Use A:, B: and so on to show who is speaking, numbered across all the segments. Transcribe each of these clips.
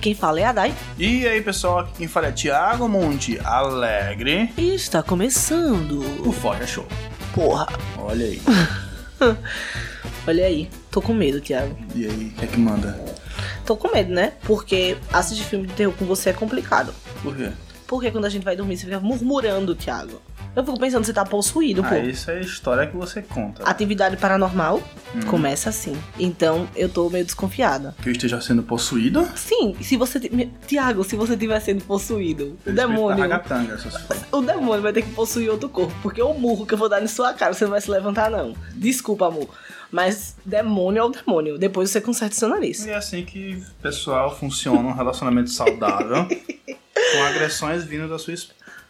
A: quem fala é a Dai.
B: E aí, pessoal, aqui quem fala é Thiago Monte Alegre.
A: E está começando.
B: O Fora Show.
A: Porra.
B: Olha aí.
A: Olha aí. Tô com medo, Thiago.
B: E aí, o que é que manda?
A: Tô com medo, né? Porque assistir filme de terror com você é complicado.
B: Por quê?
A: Porque quando a gente vai dormir, você fica murmurando, Thiago. Eu fico pensando, você tá possuído, pô.
B: Ah, isso é a história que você conta.
A: Atividade paranormal
B: Hum.
A: começa assim. Então eu tô meio desconfiada.
B: Que eu esteja sendo possuído?
A: Sim, se você. ti- Tiago, se você estiver sendo possuído, o demônio.
B: Ragatanga.
A: O demônio vai ter que possuir outro corpo. Porque o murro que eu vou dar em sua cara, você não vai se levantar, não. Desculpa, amor. Mas demônio é o demônio. Depois você conserta o seu nariz.
B: E é assim que o pessoal funciona um relacionamento saudável com agressões vindo da sua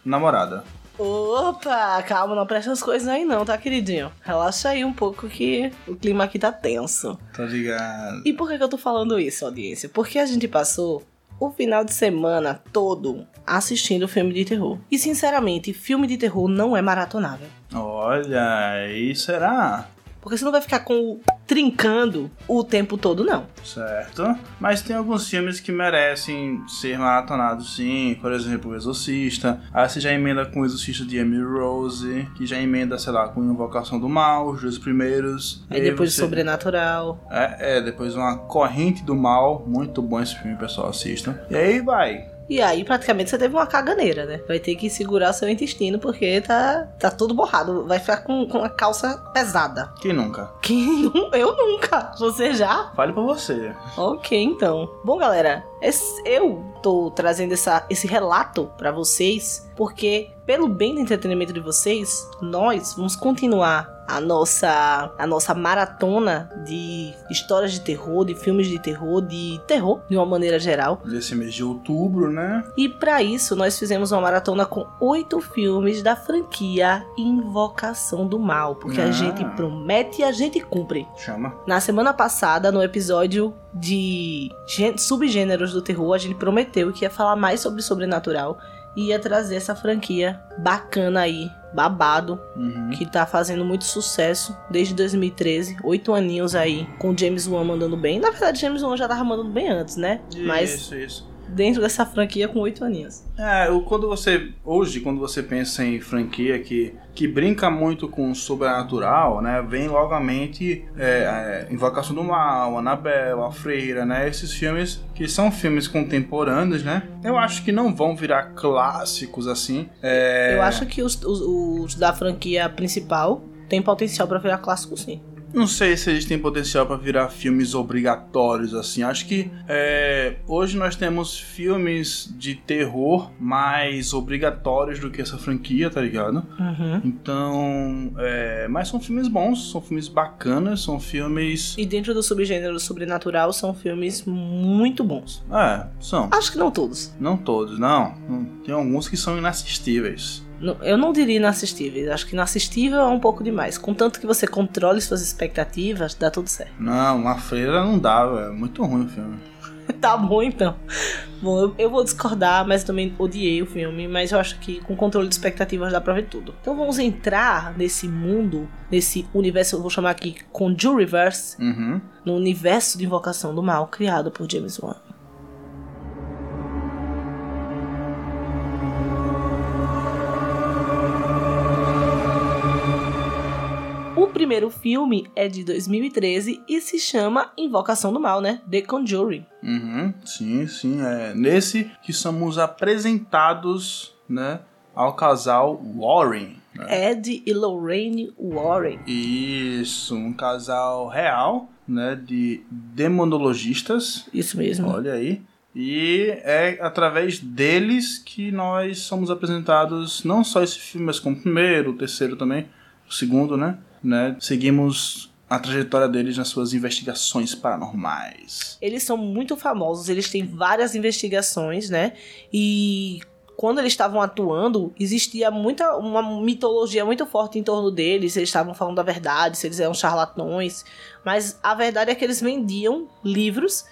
B: namorada.
A: Opa, calma, não presta as coisas aí não, tá, queridinho? Relaxa aí um pouco que o clima aqui tá tenso.
B: Tá ligado?
A: E por que, que eu tô falando isso, audiência? Porque a gente passou o final de semana todo assistindo filme de terror. E sinceramente, filme de terror não é maratonável.
B: Olha, aí será?
A: Porque você não vai ficar com o trincando o tempo todo, não.
B: Certo. Mas tem alguns filmes que merecem ser maratonados, sim. Por exemplo, O Exorcista. Aí você já emenda com O Exorcista de Emily Rose. Que já emenda, sei lá, com Invocação do Mal, os dois primeiros.
A: Aí
B: E
A: depois
B: você-
A: Sobrenatural.
B: É, é, depois uma Corrente do Mal. Muito bom esse filme, pessoal, assistam. E aí vai.
A: E aí, praticamente, você teve uma caganeira, né? Vai ter que segurar seu intestino porque tá, tá tudo borrado. Vai ficar com, com a calça pesada.
B: Quem nunca?
A: Que nu- eu nunca. Você já?
B: Fale pra você.
A: Ok, então. Bom, galera, esse- eu tô trazendo essa, esse relato pra vocês porque, pelo bem do entretenimento de vocês, nós vamos continuar a nossa, a nossa maratona de histórias de terror, de filmes de terror, de terror de uma maneira geral.
B: Desse mês de outubro, né?
A: E pra isso, nós fizemos uma maratona com oito filmes da franquia Invocação do Mal, porque
B: Ah.
A: a gente promete e a gente cumpre.
B: Chama.
A: Na semana passada, no episódio de gê- subgêneros do terror, a gente prometeu que ia falar mais sobre sobrenatural e ia trazer essa franquia bacana aí, babado,
B: Uhum.
A: que tá fazendo muito sucesso desde 2013, oito aninhos aí, com James Wan mandando bem. Na verdade, James Wan já tava mandando bem antes, né? Mas
B: Isso, isso.
A: Dentro dessa franquia com oito aninhos.
B: É, quando você. Hoje, quando você pensa em franquia que, que brinca muito com o sobrenatural, né? Vem logo à mente é, é, Invocação do Mal, Annabelle, A Freira, né? Esses filmes que são filmes contemporâneos, né? Eu acho que não vão virar clássicos assim. É,
A: Eu acho que os, os- os da franquia principal tem potencial pra virar clássico, sim.
B: Não sei se eles têm potencial para virar filmes obrigatórios assim. Acho que é, hoje nós temos filmes de terror mais obrigatórios do que essa franquia, tá ligado?
A: Uhum.
B: Então, é, mas são filmes bons, são filmes bacanas, são filmes.
A: E dentro do subgênero sobrenatural são filmes muito bons.
B: É, são.
A: Acho que não todos.
B: Não todos, não. Tem alguns que são inassistíveis.
A: Eu não diria inassistíveis. Acho que inassistível é um pouco demais. Contanto que você controle suas expectativas, dá tudo certo.
B: Não, uma freira não dá, é muito ruim o filme.
A: tá bom então. Bom, eu, eu vou discordar, mas também odiei o filme. Mas eu acho que com controle de expectativas dá pra ver tudo. Então vamos entrar nesse mundo, nesse universo, eu vou chamar aqui Conjureverse,
B: Uhum.
A: no universo de Invocação do Mal criado por James Wan. Primeiro filme é de 2013 e se chama Invocação do Mal, né? The Conjuring.
B: Uhum. Sim, sim. É nesse que somos apresentados, né, ao casal Warren. né?
A: Ed e Lorraine Warren.
B: Isso, um casal real, né, de demonologistas.
A: Isso mesmo.
B: Olha aí. E é através deles que nós somos apresentados não só esse filme, mas como o primeiro, o terceiro também, o segundo, né? Né? Seguimos a trajetória deles nas suas investigações paranormais.
A: Eles são muito famosos, eles têm várias investigações, né? E quando eles estavam atuando, existia muita uma mitologia muito forte em torno deles. Eles estavam falando a verdade, se eles eram charlatões. Mas a verdade é que eles vendiam livros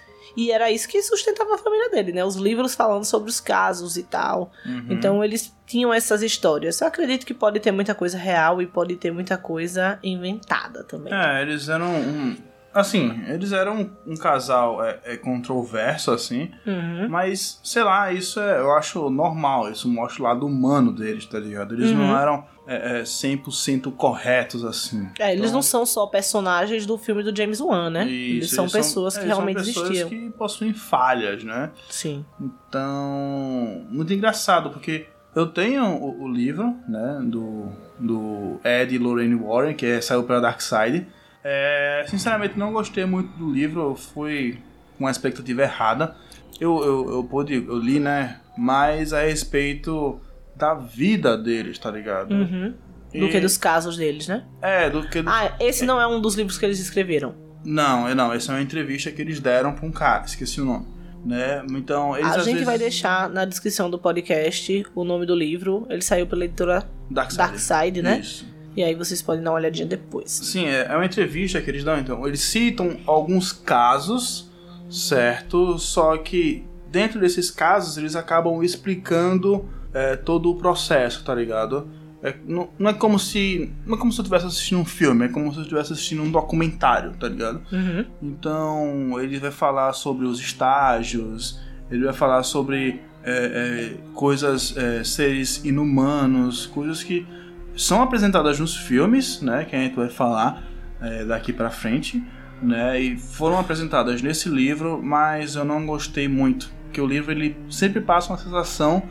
A: e era isso que sustentava a família dele, né? Os livros falando sobre os casos e tal.
B: Uhum.
A: Então eles tinham essas histórias. Eu acredito que pode ter muita coisa real e pode ter muita coisa inventada também.
B: É, eles eram um- assim, eles eram um, casal é, é, controverso, assim,
A: Uhum.
B: mas, sei lá, isso é, eu acho normal, isso mostra o lado humano deles, tá ligado? Eles não
A: Uhum.
B: eram é, é, 100% corretos, assim.
A: É, eles
B: Então,
A: não são só personagens do filme do James Wan, né? eles
B: isso,
A: são pessoas que
B: é, eles são
A: realmente
B: pessoas
A: existiam.
B: que possuem falhas, né?
A: Sim.
B: Então, muito engraçado, porque eu tenho o, o livro, né, do, do Ed e Lorraine Warren, que é, saiu pela Dark Side. É, sinceramente, não gostei muito do livro, eu fui com a expectativa errada. Eu, eu, eu pude, eu li, né, mais a respeito da vida deles, tá ligado?
A: Uhum. Do
B: E-
A: que dos casos deles, né?
B: É, do que...
A: Ah, esse não é um dos livros que eles escreveram.
B: Não, não, essa é uma entrevista que eles deram pra um cara, esqueci o nome. Né? Então, eles
A: a gente
B: vezes...
A: vai deixar na descrição do podcast o nome do livro. Ele saiu pela editora
B: Dark Side.
A: Dark Side, né?
B: Isso.
A: E aí vocês podem dar uma olhadinha depois.
B: Sim, é é uma entrevista que eles dão, então. Eles citam alguns casos, certo? Só que dentro desses casos eles acabam explicando é, todo o processo, tá ligado? É, não, não é como se. Não é como se eu estivesse assistindo um filme, é como se eu estivesse assistindo um documentário, tá ligado?
A: Uhum.
B: Então, ele vai falar sobre os estágios, ele vai falar sobre é, é, coisas, é, seres inumanos, coisas que são apresentadas nos filmes, né, que a gente vai falar é, daqui pra frente, né, e foram apresentadas nesse livro, mas eu não gostei muito, porque o livro ele sempre passa uma sensação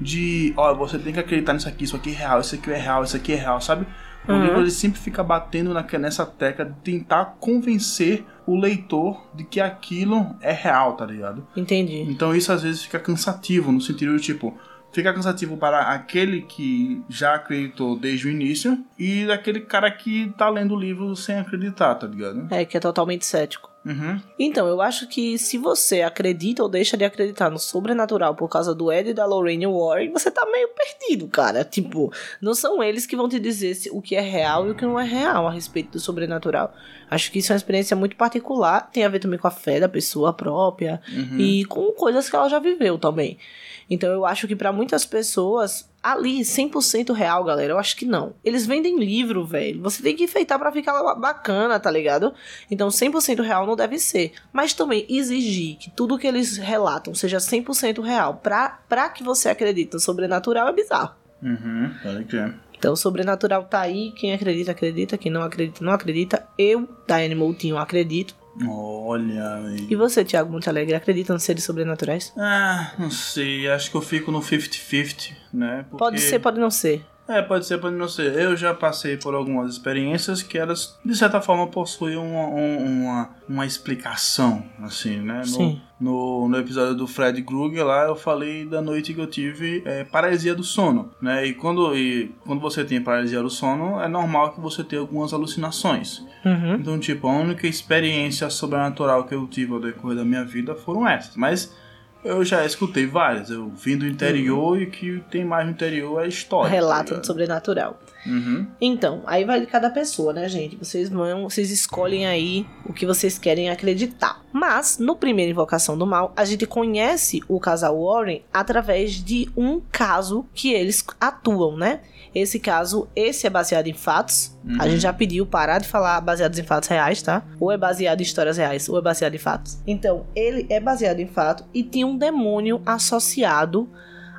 B: de, ó, você tem que acreditar nisso aqui, isso aqui é real, isso aqui é real, isso aqui é real, sabe? O
A: Uhum.
B: livro ele sempre fica batendo na, nessa tecla de tentar convencer o leitor de que aquilo é real, tá ligado?
A: Entendi.
B: Então isso às vezes fica cansativo, no sentido de tipo, fica cansativo para aquele que já acreditou desde o início e daquele cara que tá lendo o livro sem acreditar, tá ligado?
A: É, que é totalmente cético.
B: Uhum.
A: Então, eu acho que se você acredita ou deixa de acreditar no sobrenatural por causa do Ed e da Lorraine Warren, você tá meio perdido, cara. Tipo, não são eles que vão te dizer o que é real e o que não é real a respeito do sobrenatural. Acho que isso é uma experiência muito particular, tem a ver também com a fé da pessoa própria
B: Uhum.
A: e com coisas que ela já viveu também. Então eu acho que pra muitas pessoas, ali, 100% real, galera, eu acho que não. Eles vendem livro, velho. Você tem que enfeitar pra ficar bacana, tá ligado? Então 100% real não deve ser. Mas também exigir que tudo que eles relatam seja 100% real pra, pra que você acredite no sobrenatural é bizarro.
B: Uhum. Pode crer.
A: Então o sobrenatural tá aí, quem acredita, acredita, quem não acredita, não acredita. Eu, Diane Moutinho, acredito.
B: Olha aí.
A: E você, Thiago Montalegre, acredita nos seres sobrenaturais?
B: Ah, não sei, acho que eu fico no 50-50, né? Porque...
A: Pode ser, pode não ser.
B: É, pode ser, pode não ser. Eu já passei por algumas experiências que elas, de certa forma, possuem uma, um- uma, uma explicação, assim, né? No,
A: Sim.
B: No, no episódio do Fred Krueger lá, eu falei da noite que eu tive é, paralisia do sono, né? E quando, e quando você tem paralisia do sono, é normal que você tenha algumas alucinações.
A: Uhum.
B: Então, tipo, a única experiência sobrenatural que eu tive ao decorrer da minha vida foram essas. Mas eu já escutei várias. Eu vim do interior e o que tem mais no interior é história. tá
A: Relato do sobrenatural.
B: Uhum.
A: Então, aí vai de cada pessoa, né, gente? Vocês vão, vocês escolhem aí o que vocês querem acreditar. Mas, no primeiro Invocação do Mal, a gente conhece o casal Warren através de um caso que eles atuam, né? Esse caso, esse é baseado em fatos.
B: Uhum.
A: A gente já pediu parar de falar baseados em fatos reais, tá? Ou é baseado em histórias reais, ou é baseado em fatos. Então, ele é baseado em fato e tinha um demônio associado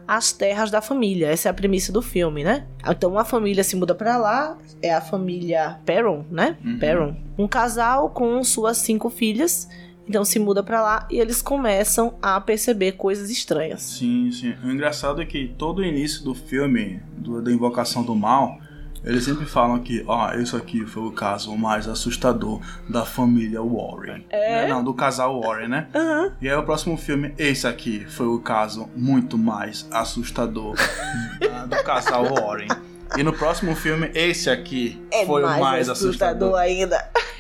A: às terras da família. Essa é a premissa do filme, né? Então, uma família se muda pra lá, é a família Perron, né?
B: Uhum.
A: Perron. Um casal com suas cinco filhas. Então se muda pra lá e eles começam a perceber coisas estranhas.
B: Sim, sim. O engraçado é que todo o início do filme, do- da Invocação do Mal, eles sempre falam que, ó, isso aqui foi o caso mais assustador da família Warren.
A: É?
B: Né? Não, do casal Warren, né?
A: Aham.
B: E aí o próximo filme, esse aqui foi o caso muito mais assustador do casal Warren. E no próximo filme, esse aqui
A: É
B: foi
A: mais,
B: o mais
A: assustador,
B: assustador.
A: ainda.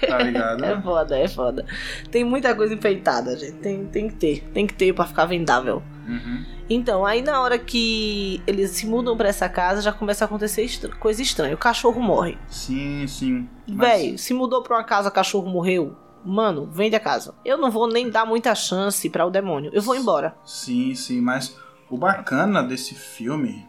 B: Tá ligado?
A: É foda, é foda. Tem muita coisa enfeitada, gente. Tem, tem que ter. Tem que ter pra ficar vendável.
B: Uhum.
A: Então, aí na hora que eles se mudam pra essa casa, já começa a acontecer estra- coisa estranha. O cachorro morre.
B: Sim, sim. Mas-
A: Véi, se mudou pra uma casa, o cachorro morreu. Mano, vende a casa. Eu não vou nem dar muita chance pra o demônio. Eu vou embora.
B: Sim, sim, mas o bacana desse filme,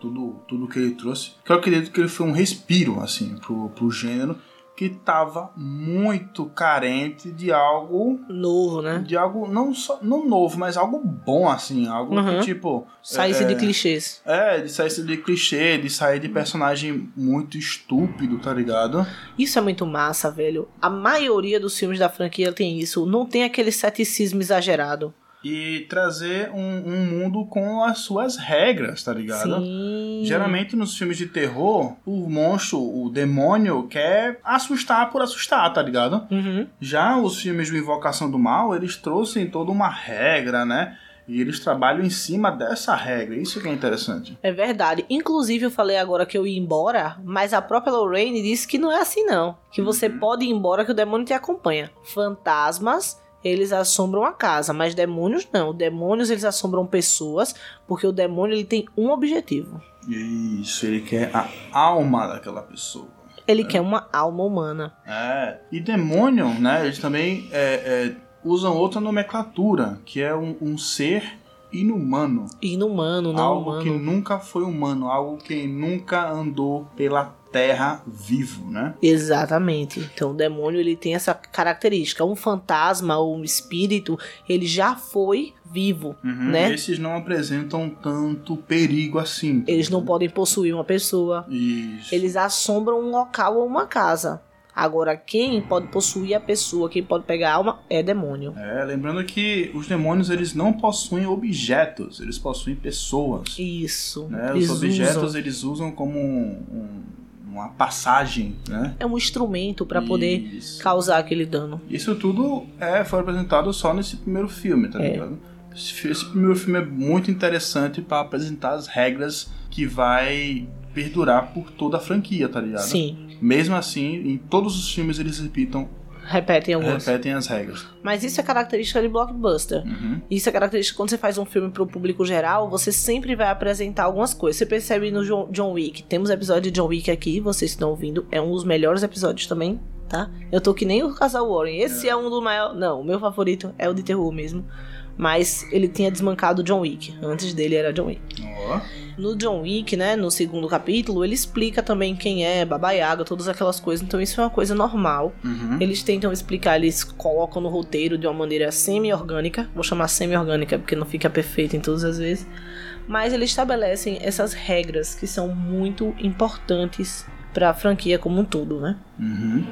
B: tudo, tudo que ele trouxe, que eu acredito que ele foi um respiro, assim, pro, pro gênero, que tava muito carente de algo
A: Novo, né?
B: de algo não só não novo, mas algo bom assim, algo
A: Uhum.
B: que tipo
A: Saísse
B: é,
A: de clichês.
B: é, de sair de clichê, de sair de personagem muito estúpido, tá ligado?
A: Isso é muito massa, velho. A maioria dos filmes da franquia tem isso. Não tem aquele ceticismo exagerado.
B: E trazer um, um mundo com as suas regras, tá ligado?
A: Sim.
B: Geralmente nos filmes de terror, o monstro, o demônio, quer assustar por assustar, tá ligado?
A: Uhum.
B: Já os filmes de Invocação do Mal, eles trouxem toda uma regra, né? E eles trabalham em cima dessa regra. Isso que é interessante.
A: É verdade. Inclusive, eu falei agora que eu ia embora, mas a própria Lorraine disse que não é assim, não. Que você
B: Uhum.
A: pode ir embora que o demônio te acompanha. Fantasmas, eles assombram a casa, mas demônios não. Demônios, eles assombram pessoas, porque o demônio ele tem um objetivo.
B: Isso, ele quer a alma daquela pessoa.
A: Ele quer uma alma humana.
B: É. E demônio, né? Eles também é, é, usam outra nomenclatura, que é um, um ser inumano.
A: Inumano, não
B: algo
A: humano.
B: que nunca foi humano, algo que nunca andou pela terra vivo, né?
A: Exatamente. Então o demônio ele tem essa característica. Um fantasma ou um espírito, ele já foi vivo,
B: Uhum,
A: né?
B: Esses não apresentam tanto perigo assim.
A: Eles não podem possuir uma pessoa.
B: Isso.
A: Eles assombram um local ou uma casa. Agora, quem pode possuir a pessoa, quem pode pegar a alma, é demônio.
B: É, lembrando que os demônios eles não possuem objetos, eles possuem pessoas.
A: Isso.
B: Né? Os objetos
A: usam.
B: eles usam como um- um- uma passagem, né?
A: É um instrumento para poder causar aquele dano.
B: Isso tudo é, foi apresentado só nesse primeiro filme, tá
A: É.
B: ligado? Esse, esse primeiro filme é muito interessante para apresentar as regras que vai perdurar por toda a franquia, tá ligado?
A: Sim.
B: Mesmo assim, em todos os filmes eles repitam,
A: Repetem algumas.
B: repetem as regras.
A: Mas isso é característica de blockbuster.
B: Uhum.
A: Isso é característica quando você faz um filme pro público geral, você sempre vai apresentar algumas coisas. Você percebe no Jo- John Wick, temos episódio de John Wick aqui, vocês estão ouvindo, é um dos melhores episódios também, tá? Eu tô que nem o casal Warren, esse é, um do maior, não, o meu favorito é o de terror mesmo, mas ele tinha desmancado o John Wick, antes dele era John Wick.
B: Ó.
A: No John Wick, né, no segundo capítulo, ele explica também quem é Baba Yaga, todas aquelas coisas, então isso é uma coisa normal.
B: Uhum.
A: Eles tentam explicar, eles colocam no roteiro de uma maneira semi-orgânica. Vou chamar semi-orgânica porque não fica perfeito em todas as vezes. Mas eles estabelecem essas regras que são muito importantes para a franquia como um todo, né?
B: Uhum.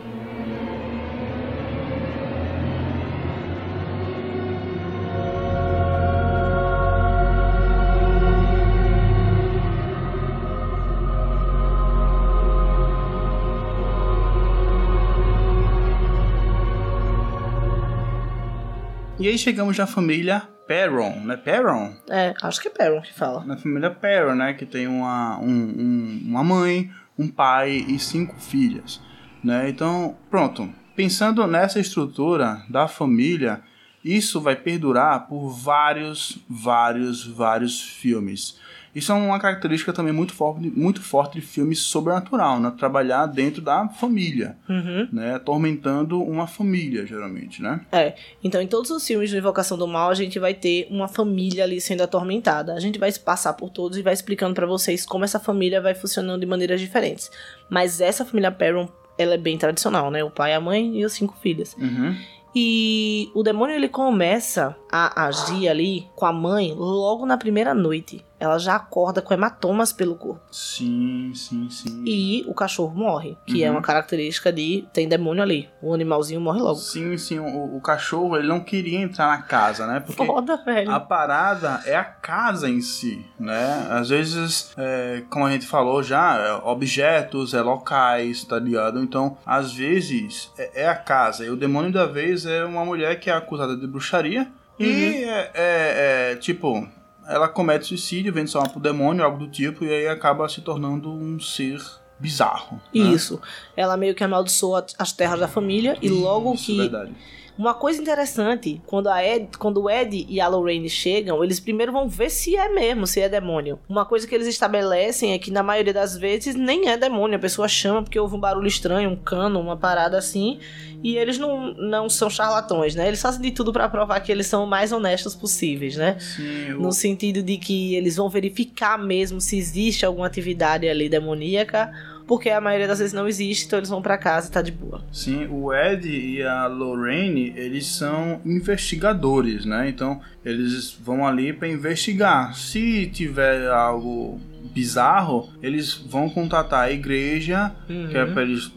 B: E aí chegamos na família Perron, né? Perron?
A: É, acho que é Perron que fala.
B: Na família Perron, né? Que tem uma, um- um- uma mãe, um pai e cinco filhas, né? Então, pronto. Pensando nessa estrutura da família, isso vai perdurar por vários, vários, vários filmes. Isso é uma característica também muito forte, muito forte de filmes sobrenatural, né? Trabalhar dentro da família,
A: Uhum.
B: né? Atormentando uma família, geralmente, né?
A: É, então em todos os filmes de Invocação do Mal a gente vai ter uma família ali sendo atormentada. A gente vai passar por todos e vai explicando pra vocês como essa família vai funcionando de maneiras diferentes. Mas essa família Perron, ela é bem tradicional, né? O pai, a mãe e os cinco filhos.
B: Uhum.
A: E o demônio ele começa a agir ali com a mãe logo na primeira noite. Ela já acorda com hematomas pelo corpo.
B: Sim, sim, sim.
A: E o cachorro morre, que é
B: Uhum.
A: uma característica de tem demônio ali. O animalzinho morre logo.
B: Sim, sim, o, o cachorro ele não queria entrar na casa, né? Porque
A: Foda, velho.
B: a parada é a casa em si, né? Às vezes, é, como a gente falou já, é objetos, é locais, tá ligado? Então, às vezes, é, é a casa. E o demônio da vez é uma mulher que é acusada de bruxaria. E
A: Uhum.
B: é, é- é, tipo, ela comete suicídio, vende sua alma pro demônio, algo do tipo, e aí acaba se tornando um ser bizarro. né?
A: Isso. Ela meio que amaldiçoa as terras da família e logo
B: Isso,
A: que
B: verdade.
A: Uma coisa interessante, quando, a Ed, quando o Ed e a Lorraine chegam, eles primeiro vão ver se é mesmo, se é demônio. Uma coisa que eles estabelecem é que na maioria das vezes nem é demônio, a pessoa chama porque houve um barulho estranho, um cano, uma parada assim, e eles não, não são charlatões, né? Eles fazem de tudo pra provar que eles são o mais honestos possíveis, né?
B: Sim, o-
A: No sentido de que eles vão verificar mesmo se existe alguma atividade ali demoníaca porque a maioria das vezes não existe, então eles vão para casa e tá de boa.
B: Sim, o Ed e a Lorraine, eles são investigadores, né? Então, eles vão ali para investigar. Se tiver algo bizarro, eles vão contatar a igreja, uhum. que é pra eles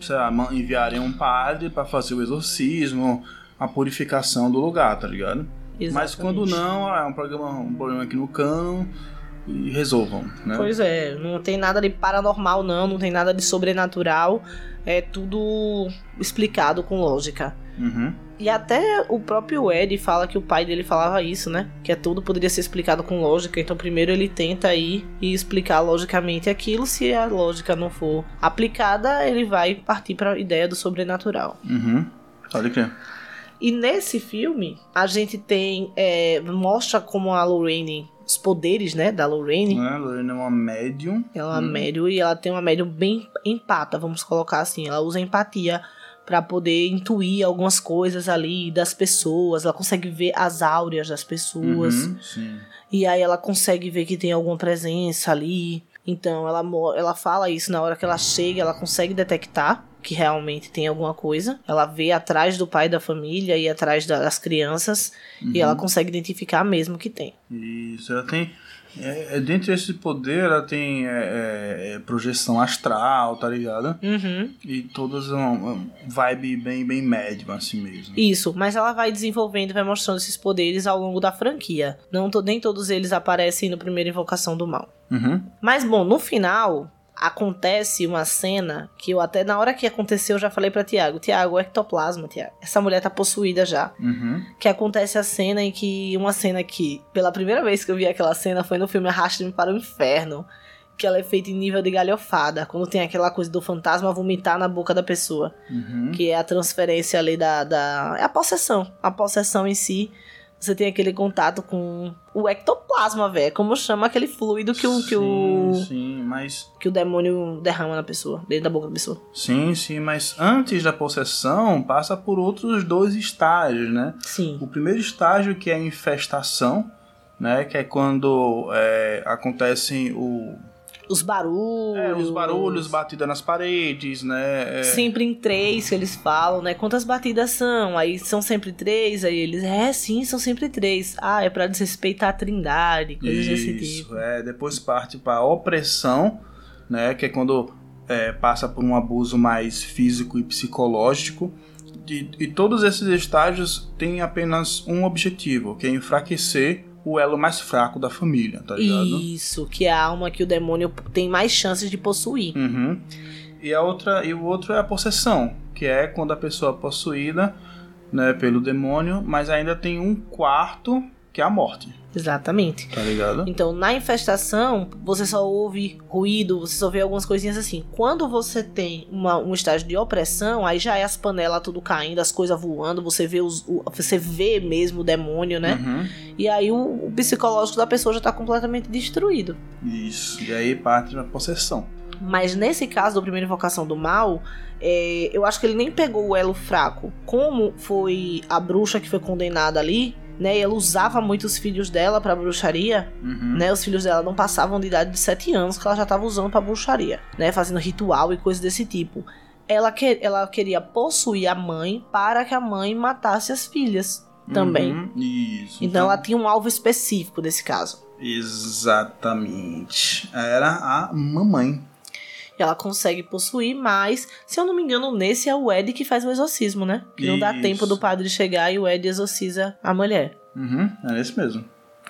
B: sei lá, enviarem um padre para fazer o exorcismo, a purificação do lugar, tá ligado? Exatamente. Mas quando não, é um problema, um problema aqui no cano e resolvam, né?
A: Pois é, não tem nada de paranormal não, não tem nada de sobrenatural, é tudo explicado com lógica.
B: Uhum.
A: E até o próprio Ed fala que o pai dele falava isso, né? Que é tudo poderia ser explicado com lógica. Então, primeiro ele tenta ir e explicar logicamente aquilo. Se a lógica não for aplicada, ele vai partir para a ideia do sobrenatural.
B: Uhum. Pode crer.
A: E nesse filme, a gente tem. É, mostra como a Lorraine os poderes, né, da Lorraine.
B: É, a Lorraine é uma médium.
A: Ela é uma hum. médium e ela tem uma médium bem empata, vamos colocar assim. Ela usa empatia para poder intuir algumas coisas ali das pessoas. Ela consegue ver as áureas das pessoas.
B: Uhum,
A: e aí ela consegue ver que tem alguma presença ali. Então ela, ela fala isso na hora que ela chega, ela consegue detectar que realmente tem alguma coisa. Ela vê atrás do pai da família e atrás das crianças uhum. e ela consegue identificar mesmo que tem.
B: Isso, ela tem é, é, dentro desse poder, ela tem é, é, é, projeção astral, tá ligado?
A: Uhum.
B: E todas uma, uma vibe bem, bem médium, assim mesmo.
A: Isso, mas ela vai desenvolvendo, vai mostrando esses poderes ao longo da franquia. Não nem todos eles aparecem no primeiro Invocação do Mal.
B: Uhum.
A: Mas, bom, no final, acontece uma cena que eu até na hora que aconteceu eu já falei para Tiago, Tiago, ectoplasma, Tiago. Essa mulher tá possuída já.
B: Uhum.
A: Que acontece a cena em que uma cena que pela primeira vez que eu vi aquela cena foi no filme Arraste-me para o Inferno, que ela é feita em nível de galhofada, quando tem aquela coisa do fantasma vomitar na boca da pessoa,
B: uhum.
A: que é a transferência ali da, da é a possessão, a possessão em si você tem aquele contato com o ectoplasma, velho. Como chama aquele fluido que o. Que sim,
B: o, sim, mas.
A: Que o demônio derrama na pessoa, dentro da boca da pessoa.
B: Sim, sim, mas antes da possessão, passa por outros dois estágios, né?
A: Sim.
B: O primeiro estágio que é a infestação, né? Que é quando é, acontecem o
A: os barulhos. É,
B: os barulhos, batida nas paredes, né?
A: É... Sempre em três que eles falam, né? Quantas batidas são? Aí são sempre três, aí eles, é, sim, são sempre três. Ah, é pra desrespeitar a trindade, coisas
B: Isso,
A: desse tipo.
B: é. Depois parte pra opressão, né? Que é quando é, passa por um abuso mais físico e psicológico. E, e todos esses estágios têm apenas um objetivo, que é enfraquecer o elo mais fraco da família, tá ligado?
A: Isso, que é a alma que o demônio tem mais chances de possuir.
B: Uhum. E a outra e o outro é a possessão, que é quando a pessoa é possuída, né, pelo demônio, mas ainda tem um quarto que é a morte.
A: Exatamente.
B: Tá ligado?
A: Então, na infestação, você só ouve ruído, você só vê algumas coisinhas assim. Quando você tem uma, um estágio de opressão, aí já é as panelas tudo caindo, as coisas voando, você vê os, o, você vê mesmo o demônio, né?
B: Uhum.
A: E aí o, o, psicológico da pessoa já tá completamente destruído.
B: Isso. E aí parte da possessão.
A: Mas nesse caso do primeira invocação do mal, é, eu acho que ele nem pegou o elo fraco. Como foi a bruxa que foi condenada ali, né? E ela usava muito os filhos dela para bruxaria,
B: uhum.
A: né? Os filhos dela não passavam de idade de 7 anos que ela já estava usando para bruxaria, né? Fazendo ritual e coisas desse tipo. Ela, que, ela queria possuir a mãe para que a mãe matasse as filhas também.
B: Uhum. Isso.
A: Então, então ela tinha um alvo específico nesse caso.
B: Exatamente. Era a mamãe
A: ela consegue possuir, mas, se eu não me engano, nesse é o Ed que faz o exorcismo, né? Que não dá tempo do padre chegar e o Ed exorciza a mulher.
B: Uhum, é esse mesmo.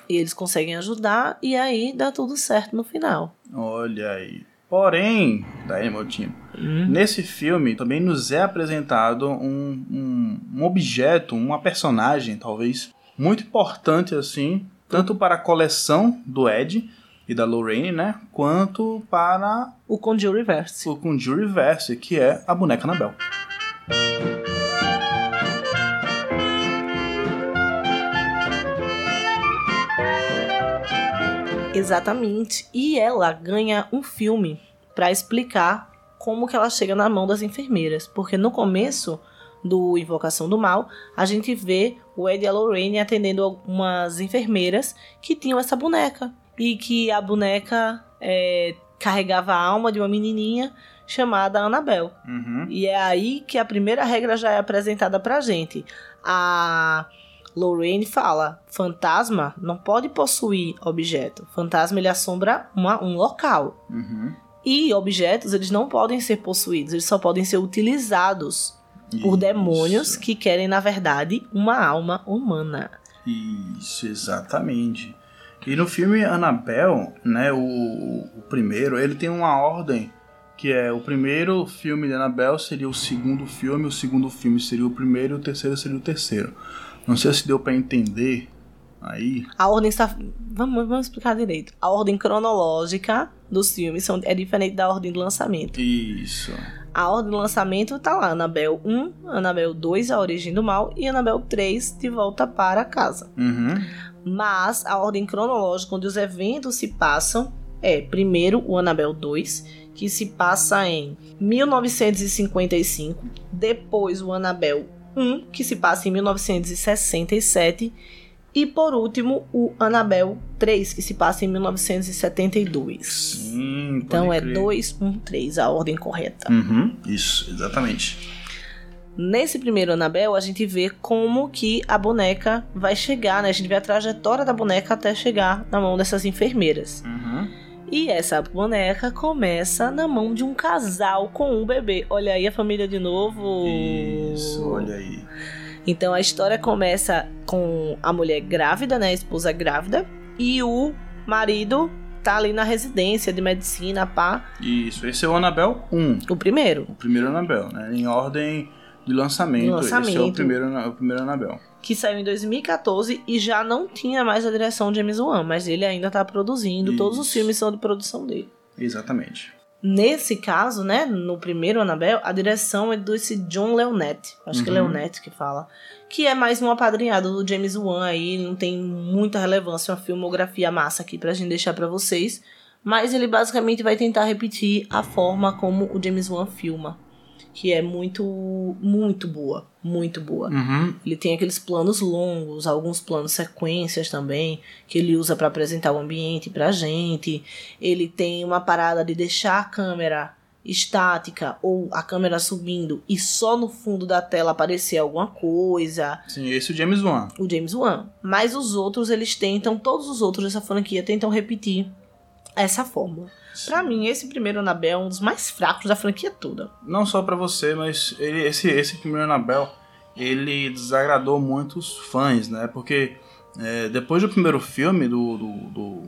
A: E eles conseguem ajudar e aí dá tudo certo no final.
B: Olha aí. Porém, daí, Motinho,
A: hum.
B: nesse filme também nos é apresentado um, um, um objeto, uma personagem, talvez, muito importante assim, tanto para a coleção do Ed, e da Lorraine, né? Quanto para
A: o Conjureverse.
B: O Conjureverse, que é a boneca Anabel.
A: Exatamente. E ela ganha um filme para explicar como que ela chega na mão das enfermeiras, porque no começo do Invocação do Mal, a gente vê o Ed e a Lorraine atendendo algumas enfermeiras que tinham essa boneca e que a boneca é, carregava a alma de uma menininha chamada Annabel.
B: Uhum.
A: E é aí que a primeira regra já é apresentada pra gente. A Lorraine fala: fantasma não pode possuir objeto. Fantasma ele assombra uma, um local.
B: Uhum.
A: E objetos eles não podem ser possuídos, eles só podem ser utilizados por demônios
B: Isso.
A: que querem, na verdade, uma alma humana.
B: Isso, exatamente. E no filme Annabelle, né, o, o primeiro, ele tem uma ordem que é o primeiro filme de Annabelle seria o segundo filme, o segundo filme seria o primeiro e o terceiro seria o terceiro. Não sei se deu pra entender aí.
A: A ordem está. Vamos, vamos explicar direito. A ordem cronológica dos filmes são, é diferente da ordem de lançamento.
B: Isso.
A: A ordem de lançamento tá lá: Annabelle 1, Annabelle 2, A Origem do Mal, e Annabelle 3, De Volta para Casa.
B: Uhum.
A: Mas a ordem cronológica onde os eventos se passam é primeiro o Annabelle 2, que se passa em 1955, depois o Annabelle 1, que se passa em 1967, e por último o Annabelle 3, que se passa em 1972.
B: Sim,
A: Então é
B: crer.
A: 2, 1, 3, a ordem correta.
B: Uhum. Isso, exatamente.
A: Nesse primeiro Annabelle, a gente vê como que a boneca vai chegar, né? A gente vê a trajetória da boneca até chegar na mão dessas enfermeiras.
B: Uhum.
A: E essa boneca começa na mão de um casal com um bebê. Olha aí a família de novo.
B: Isso, olha aí.
A: Então a história começa com a mulher grávida, né? A esposa grávida. E o marido tá ali na residência de medicina, pá.
B: Isso, esse é o Annabelle 1.
A: O primeiro.
B: O primeiro Annabelle, né? Em ordem de lançamento.
A: De
B: Esse é o
A: lançamento.
B: primeiro, o primeiro Annabelle.
A: que saiu em 2014 e já não tinha mais a direção de James Wan, mas ele ainda tá produzindo, todos os
B: Isso.
A: filmes são de produção dele.
B: Exatamente.
A: Nesse caso, né, no primeiro Annabelle, a direção é desse John Leonetti, acho que é
B: Uhum.
A: Leonetti que fala, que é mais um apadrinhado do James Wan aí, não tem muita relevância, uma filmografia massa aqui pra gente deixar pra vocês, mas ele basicamente vai tentar repetir a forma como o James Wan filma, que é muito, muito boa, muito boa.
B: Uhum.
A: Ele tem aqueles planos longos, alguns planos sequências também, que ele usa para apresentar o ambiente pra gente. Ele tem uma parada de deixar a câmera estática ou a câmera subindo e só no fundo da tela aparecer alguma coisa.
B: Sim, esse é o James Wan.
A: O James Wan. Mas os outros, eles tentam, todos os outros dessa franquia tentam repetir essa fórmula. Pra mim, esse primeiro Annabelle é um dos mais fracos da franquia toda.
B: Não só pra você, mas ele, esse, esse primeiro Annabelle, ele desagradou muitos fãs, né? Porque é, depois do primeiro filme, do, do, do,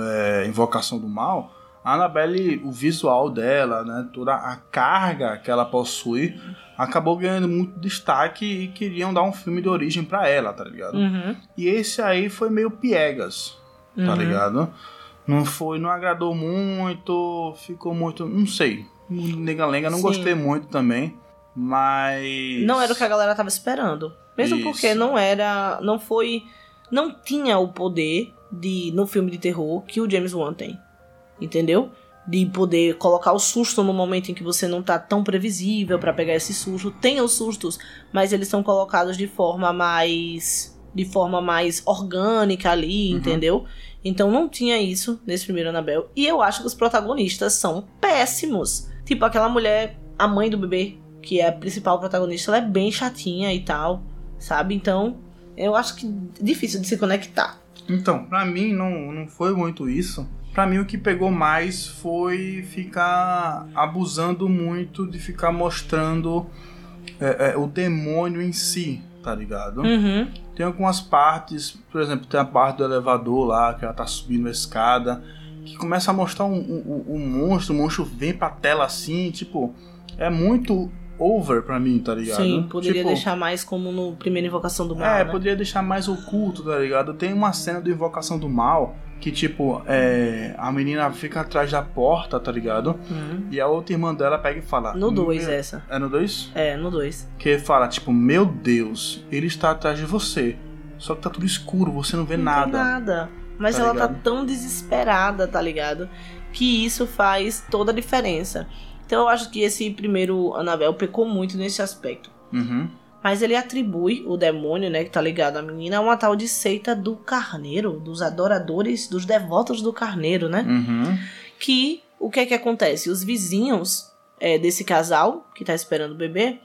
B: é, Invocação do Mal, a Annabelle, o visual dela, né? Toda a carga que ela possui, acabou ganhando muito destaque e queriam dar um filme de origem pra ela, tá ligado?
A: Uhum.
B: E esse aí foi meio piegas, tá
A: Uhum.
B: ligado? Não foi, não agradou muito, ficou muito, não sei. Nega-lenga, não
A: Sim.
B: gostei muito também, mas
A: Não era o que a galera tava esperando. Mesmo
B: Isso.
A: porque não era. Não foi. Não tinha o poder de no filme de terror que o James Wan tem. Entendeu? De poder colocar o susto no momento em que você não tá tão previsível pra pegar esse susto. Tem os sustos, mas eles são colocados de forma mais. de forma mais orgânica ali,
B: Uhum.
A: entendeu? Então não tinha isso nesse primeiro Annabelle. E eu acho que os protagonistas são péssimos. Tipo aquela mulher, a mãe do bebê, que é a principal protagonista, ela é bem chatinha e tal, sabe? Então, eu acho que é difícil de se conectar.
B: Então, pra mim não, não foi muito isso. Pra mim o que pegou mais foi ficar abusando muito de ficar mostrando é, é, o demônio em si, tá ligado?
A: Uhum.
B: Tem algumas partes, por exemplo, tem a parte do elevador lá, que ela tá subindo a escada, que começa a mostrar um, um, um monstro, o monstro vem pra tela assim, tipo, é muito over pra mim, tá ligado?
A: Sim, poderia
B: Tipo,
A: deixar mais como no primeiro Invocação do Mal,
B: É,
A: né?
B: poderia deixar mais oculto, tá ligado? Tem uma cena do Invocação do Mal que, tipo, é, a menina fica atrás da porta, tá ligado?
A: Uhum.
B: E a outra irmã dela pega e fala.
A: No 2
B: "Meu-"
A: essa.
B: É no 2?
A: É, no 2.
B: Que fala, tipo, meu Deus, ele está atrás de você. Só que tá tudo escuro, você não vê
A: Não
B: nada.
A: nada. Mas
B: Tá
A: ela tá
B: ligado?
A: tão desesperada, tá ligado? Que isso faz toda a diferença. Então eu acho que esse primeiro Annabelle pecou muito nesse aspecto.
B: Uhum.
A: Mas ele atribui o demônio, né, que tá ligado à menina, a uma tal de seita do carneiro, dos adoradores, dos devotos do carneiro, né?
B: Uhum.
A: Que o que é que acontece? Os vizinhos é, desse casal, que tá esperando o bebê,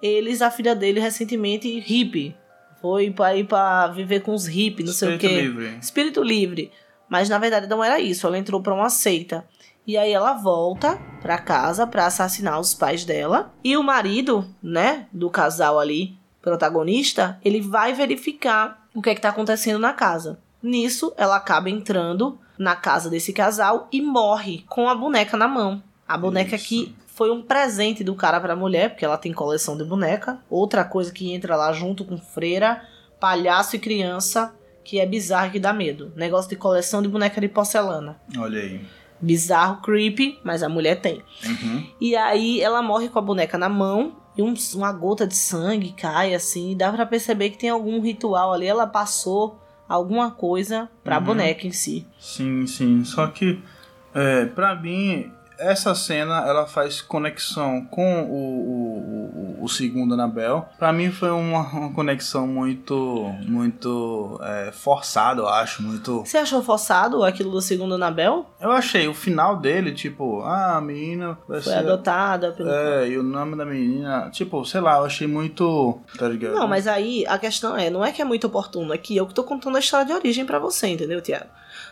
A: eles, a filha dele recentemente, hippie, foi pra ir pra viver com os hippies, não sei o quê.
B: livre.
A: Espírito livre. Mas na verdade não era isso, ela entrou pra uma seita. E aí ela volta pra casa pra assassinar os pais dela. E o marido, né, do casal ali, protagonista, ele vai verificar o que é que tá acontecendo na casa. Nisso, ela acaba entrando na casa desse casal e morre com a boneca na mão. A boneca
B: Isso.
A: que foi um presente do cara pra mulher, porque ela tem coleção de boneca. Outra coisa que entra lá junto com freira, palhaço e criança, que é bizarro e que dá medo. Negócio de coleção de boneca de porcelana.
B: Olha aí.
A: Bizarro, creepy, mas a mulher tem.
B: Uhum.
A: E aí ela morre com a boneca na mão e um- uma gota de sangue cai assim. E dá pra perceber que tem algum ritual ali. Ela passou alguma coisa pra
B: Uhum.
A: boneca em si.
B: Sim, sim. Só que, é, pra mim, essa cena ela faz conexão com o, o, o, segundo Anabel. Pra mim foi uma, uma conexão muito, muito é, forçada, eu acho. Muito.
A: Você achou forçado aquilo do segundo Anabel?
B: Eu achei o final dele, tipo, ah, a menina vai
A: Foi
B: ser.
A: adotada pelo.
B: É, e o nome da menina, tipo, sei lá, eu achei muito. Tá ligado?
A: Não, mas aí a questão é, não é que é muito oportuno, é que eu que tô contando a história de origem pra você, entendeu, Tiago?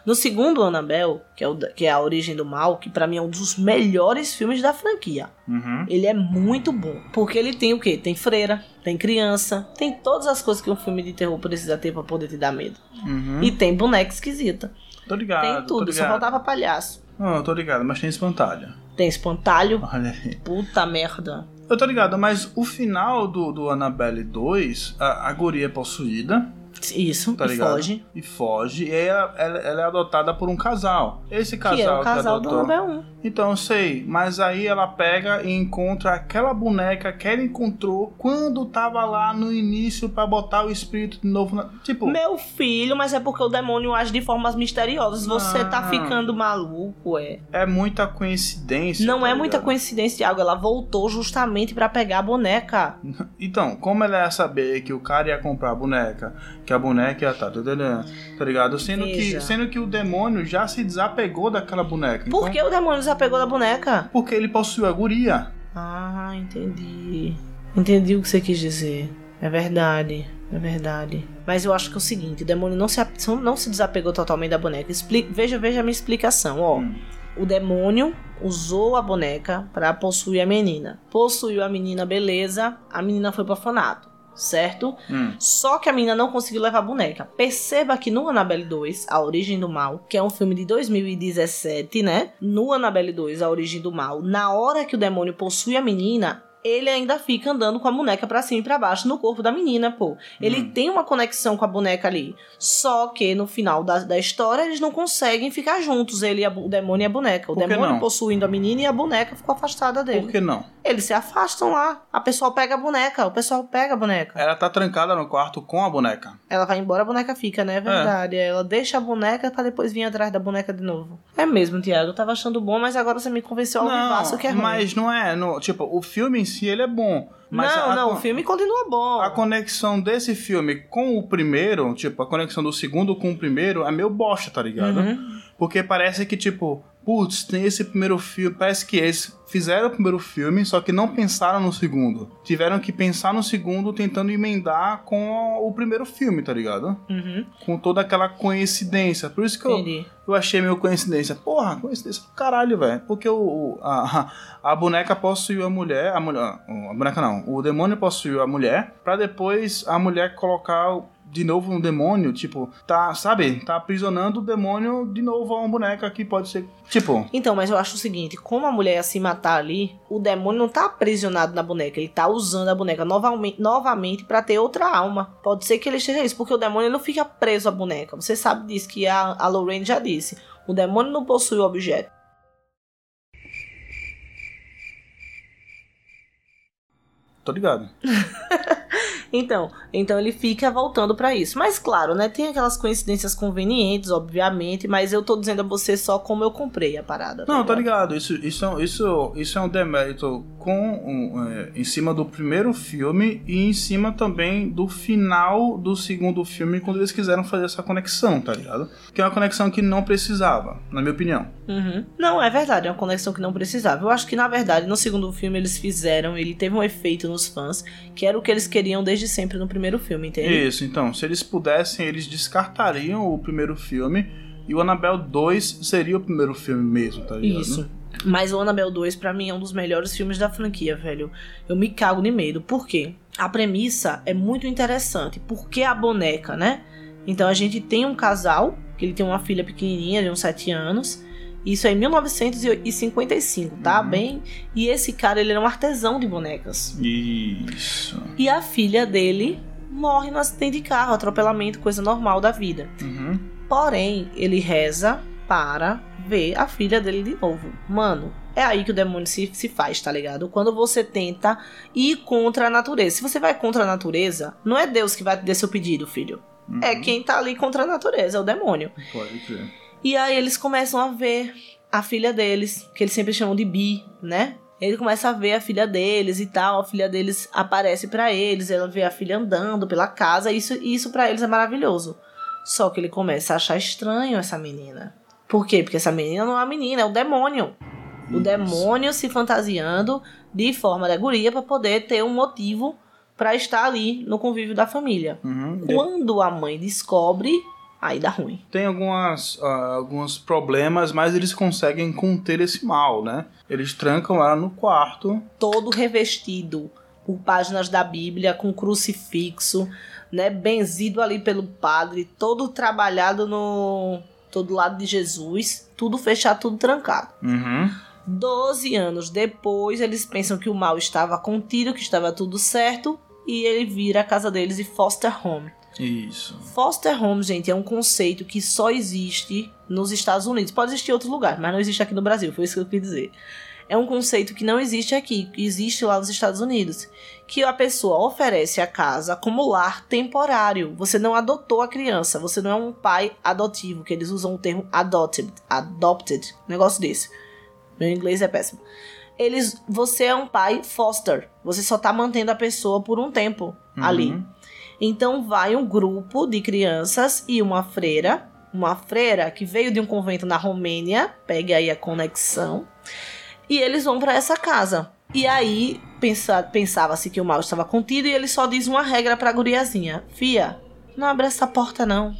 A: No segundo Annabelle, que é, o, que é a origem do mal, que pra mim é um dos melhores filmes da franquia.
B: Uhum.
A: Ele é muito bom. Porque ele tem o quê? Tem freira, tem criança, tem todas as coisas que um filme de terror precisa ter pra poder te dar medo.
B: Uhum.
A: E tem boneca esquisita.
B: Tô ligado.
A: tem tudo,
B: tô
A: só
B: ligado.
A: faltava palhaço.
B: Não, eu tô ligado, mas tem espantalho.
A: Tem espantalho.
B: Olha aí.
A: Puta merda.
B: Eu tô ligado, mas o final do, do Annabelle 2, a, a guria é possuída
A: Isso,
B: Tá
A: e
B: ligado?
A: foge.
B: e foge, e aí ela, ela- ela é adotada por um casal. Esse casal
A: que é o casal do
B: adotou-
A: Annabelle 1.
B: Então eu sei, mas aí ela pega e encontra aquela boneca que ela encontrou quando tava lá no início pra botar o espírito de novo na. Tipo,
A: Meu filho, mas é porque o demônio age de formas misteriosas. Você tá
B: Ah.
A: ficando maluco, é.
B: é muita coincidência.
A: Não
B: tá
A: é muita
B: ligado?
A: coincidência, Thiago. Ela voltou justamente pra pegar a boneca.
B: Então, como ela ia saber que o cara ia comprar a boneca, que a boneca tá, tá, tá ligado? Sendo
A: Veja.
B: que, sendo que o demônio já se desapegou daquela boneca.
A: Por
B: Então,
A: que o demônio já pegou da boneca?
B: Porque ele possuiu a guria.
A: Ah, entendi. Entendi o que você quis dizer. É verdade. É verdade. Mas eu acho que é o seguinte, o demônio não se, não se desapegou totalmente da boneca. Explica, veja, veja a minha explicação, ó.
B: Hum.
A: O demônio usou a boneca pra possuir a menina. Possuiu a menina, beleza. A menina foi pro orfanato, certo?
B: Hum.
A: Só que a menina não conseguiu levar a boneca. Perceba que no Annabelle 2, A Origem do Mal, que é um filme de 2017, né? No Annabelle 2, A Origem do Mal, na hora que o demônio possui a menina, ele ainda fica andando com a boneca pra cima e pra baixo no corpo da menina, pô. Ele
B: Hum.
A: tem uma conexão com a boneca ali. Só que no final da, da história eles não conseguem ficar juntos, ele a, o demônio e a boneca. O demônio
B: não?
A: possuindo a menina e a boneca ficou afastada dele.
B: Por que não?
A: Eles se afastam lá. A pessoa pega a boneca, o pessoal pega a boneca.
B: Ela tá trancada no quarto com a boneca.
A: Ela vai embora, a boneca fica, né? É verdade. Ela deixa a boneca pra depois vir atrás da boneca de novo. É mesmo, Tiago. Eu tava achando bom, mas agora você me convenceu ao vivaço que é ruim.
B: mas não é. No, tipo, o filme em si ele é bom. Mas
A: não,
B: a,
A: não,
B: con-
A: o filme continua bom.
B: A conexão desse filme com o primeiro, tipo, a conexão do segundo com o primeiro é meio bosta, tá ligado?
A: Uhum.
B: Porque parece que, tipo, putz, tem esse primeiro filme. Parece que eles fizeram o primeiro filme, só que não pensaram no segundo. Tiveram que pensar no segundo tentando emendar com o primeiro filme, tá ligado?
A: Uhum.
B: Com toda aquela coincidência. Por isso que eu,
A: Entendi.
B: eu achei meio coincidência. Porra, coincidência do caralho, velho. Porque o, a, a boneca possuiu a mulher. A mulher. A boneca não. O demônio possuiu a mulher. Pra depois a mulher colocar de novo um demônio. Tipo, tá, sabe? Tá aprisionando o demônio de novo a uma boneca que pode ser. Tipo.
A: Então, mas eu acho o seguinte: como a mulher ia se matar ali, o demônio não tá aprisionado na boneca. Ele tá usando a boneca novamente, novamente pra ter outra alma. Pode ser que ele esteja isso, porque o demônio não fica preso à boneca. Você sabe disso, que a, a Lorraine já disse. O demônio não possui o objeto.
B: Tô ligado.
A: Então, então ele fica voltando pra isso. Mas claro, né, tem aquelas coincidências convenientes, obviamente, mas eu tô dizendo a você só como eu comprei a parada.
B: Não, tá ligado? Isso, isso, é- isso, isso é um demérito com, um, é, em cima do primeiro filme e em cima também do final do segundo filme, quando eles quiseram fazer essa conexão, tá ligado? Que é uma conexão que não precisava, na minha opinião.
A: Uhum. Não, é verdade, é uma conexão que não precisava. Eu acho que, na verdade, no segundo filme eles fizeram, ele teve um efeito nos fãs, que era o que eles queriam desde sempre no primeiro filme, entende?
B: Isso, então, se eles pudessem, eles descartariam o primeiro filme e o Annabelle 2 seria o primeiro filme mesmo, tá ligado?
A: Isso. Mas o Annabelle 2, pra mim, é um dos melhores filmes da franquia, velho. Eu me cago de medo. Por quê? A premissa é muito interessante. Por que a boneca, né? Então a gente tem um casal, que ele tem uma filha pequenininha de uns 7 anos. Isso é em 1955, tá?
B: Uhum.
A: Bem. E esse cara, ele era um artesão de bonecas.
B: Isso.
A: E a filha dele morre no acidente de carro, atropelamento, coisa normal da vida.
B: Uhum.
A: Porém, ele reza para ver a filha dele de novo. Mano, é aí que o demônio se, se faz, tá ligado? Quando você tenta ir contra a natureza. Se você vai contra a natureza, não é Deus que vai te dar seu pedido, filho. É
B: Uhum.
A: quem tá ali contra a natureza, é o demônio.
B: Pode crer.
A: E aí eles começam a ver a filha deles, que eles sempre chamam de Bi, né? Ele começa a ver a filha deles e tal, a filha deles aparece pra eles, ela vê a filha andando pela casa, isso isso para eles é maravilhoso. Só que ele começa a achar estranho essa menina. Por quê? Porque essa menina não é uma menina, é o demônio. O demônio se fantasiando de forma de guria pra poder ter um motivo pra estar ali no convívio da família.
B: Uhum.
A: Quando a mãe descobre, aí dá ruim.
B: Tem algumas, ah, alguns problemas, mas eles conseguem conter esse mal, né? Eles trancam ela no quarto.
A: todo revestido por páginas da Bíblia, com crucifixo, né, benzido ali pelo padre, todo trabalhado no todo lado de Jesus, tudo fechado, tudo trancado.
B: Uhum.
A: Doze anos depois, eles pensam que o mal estava contido, que estava tudo certo, e ele vira a casa deles e foster home.
B: Isso.
A: Foster home, gente, é um conceito que só existe nos Estados Unidos. Pode existir em outros lugares, mas não existe aqui no Brasil, foi isso que eu quis dizer. É um conceito que não existe aqui, que existe lá nos Estados Unidos. Que a pessoa oferece a casa como lar temporário. Você não adotou a criança, você não é um pai adotivo, que eles usam o termo adopted, adopted, negócio desse. Meu inglês é péssimo. Eles, você é um pai foster, você só tá mantendo a pessoa por um tempo ali. Então vai um grupo de crianças e uma freira, uma freira que veio de um convento na Romênia, pegue aí a conexão, e eles vão para essa casa. E aí pensa, pensava-se que o mal estava contido e ele só diz uma regra pra guriazinha: Fia, não abre essa porta não.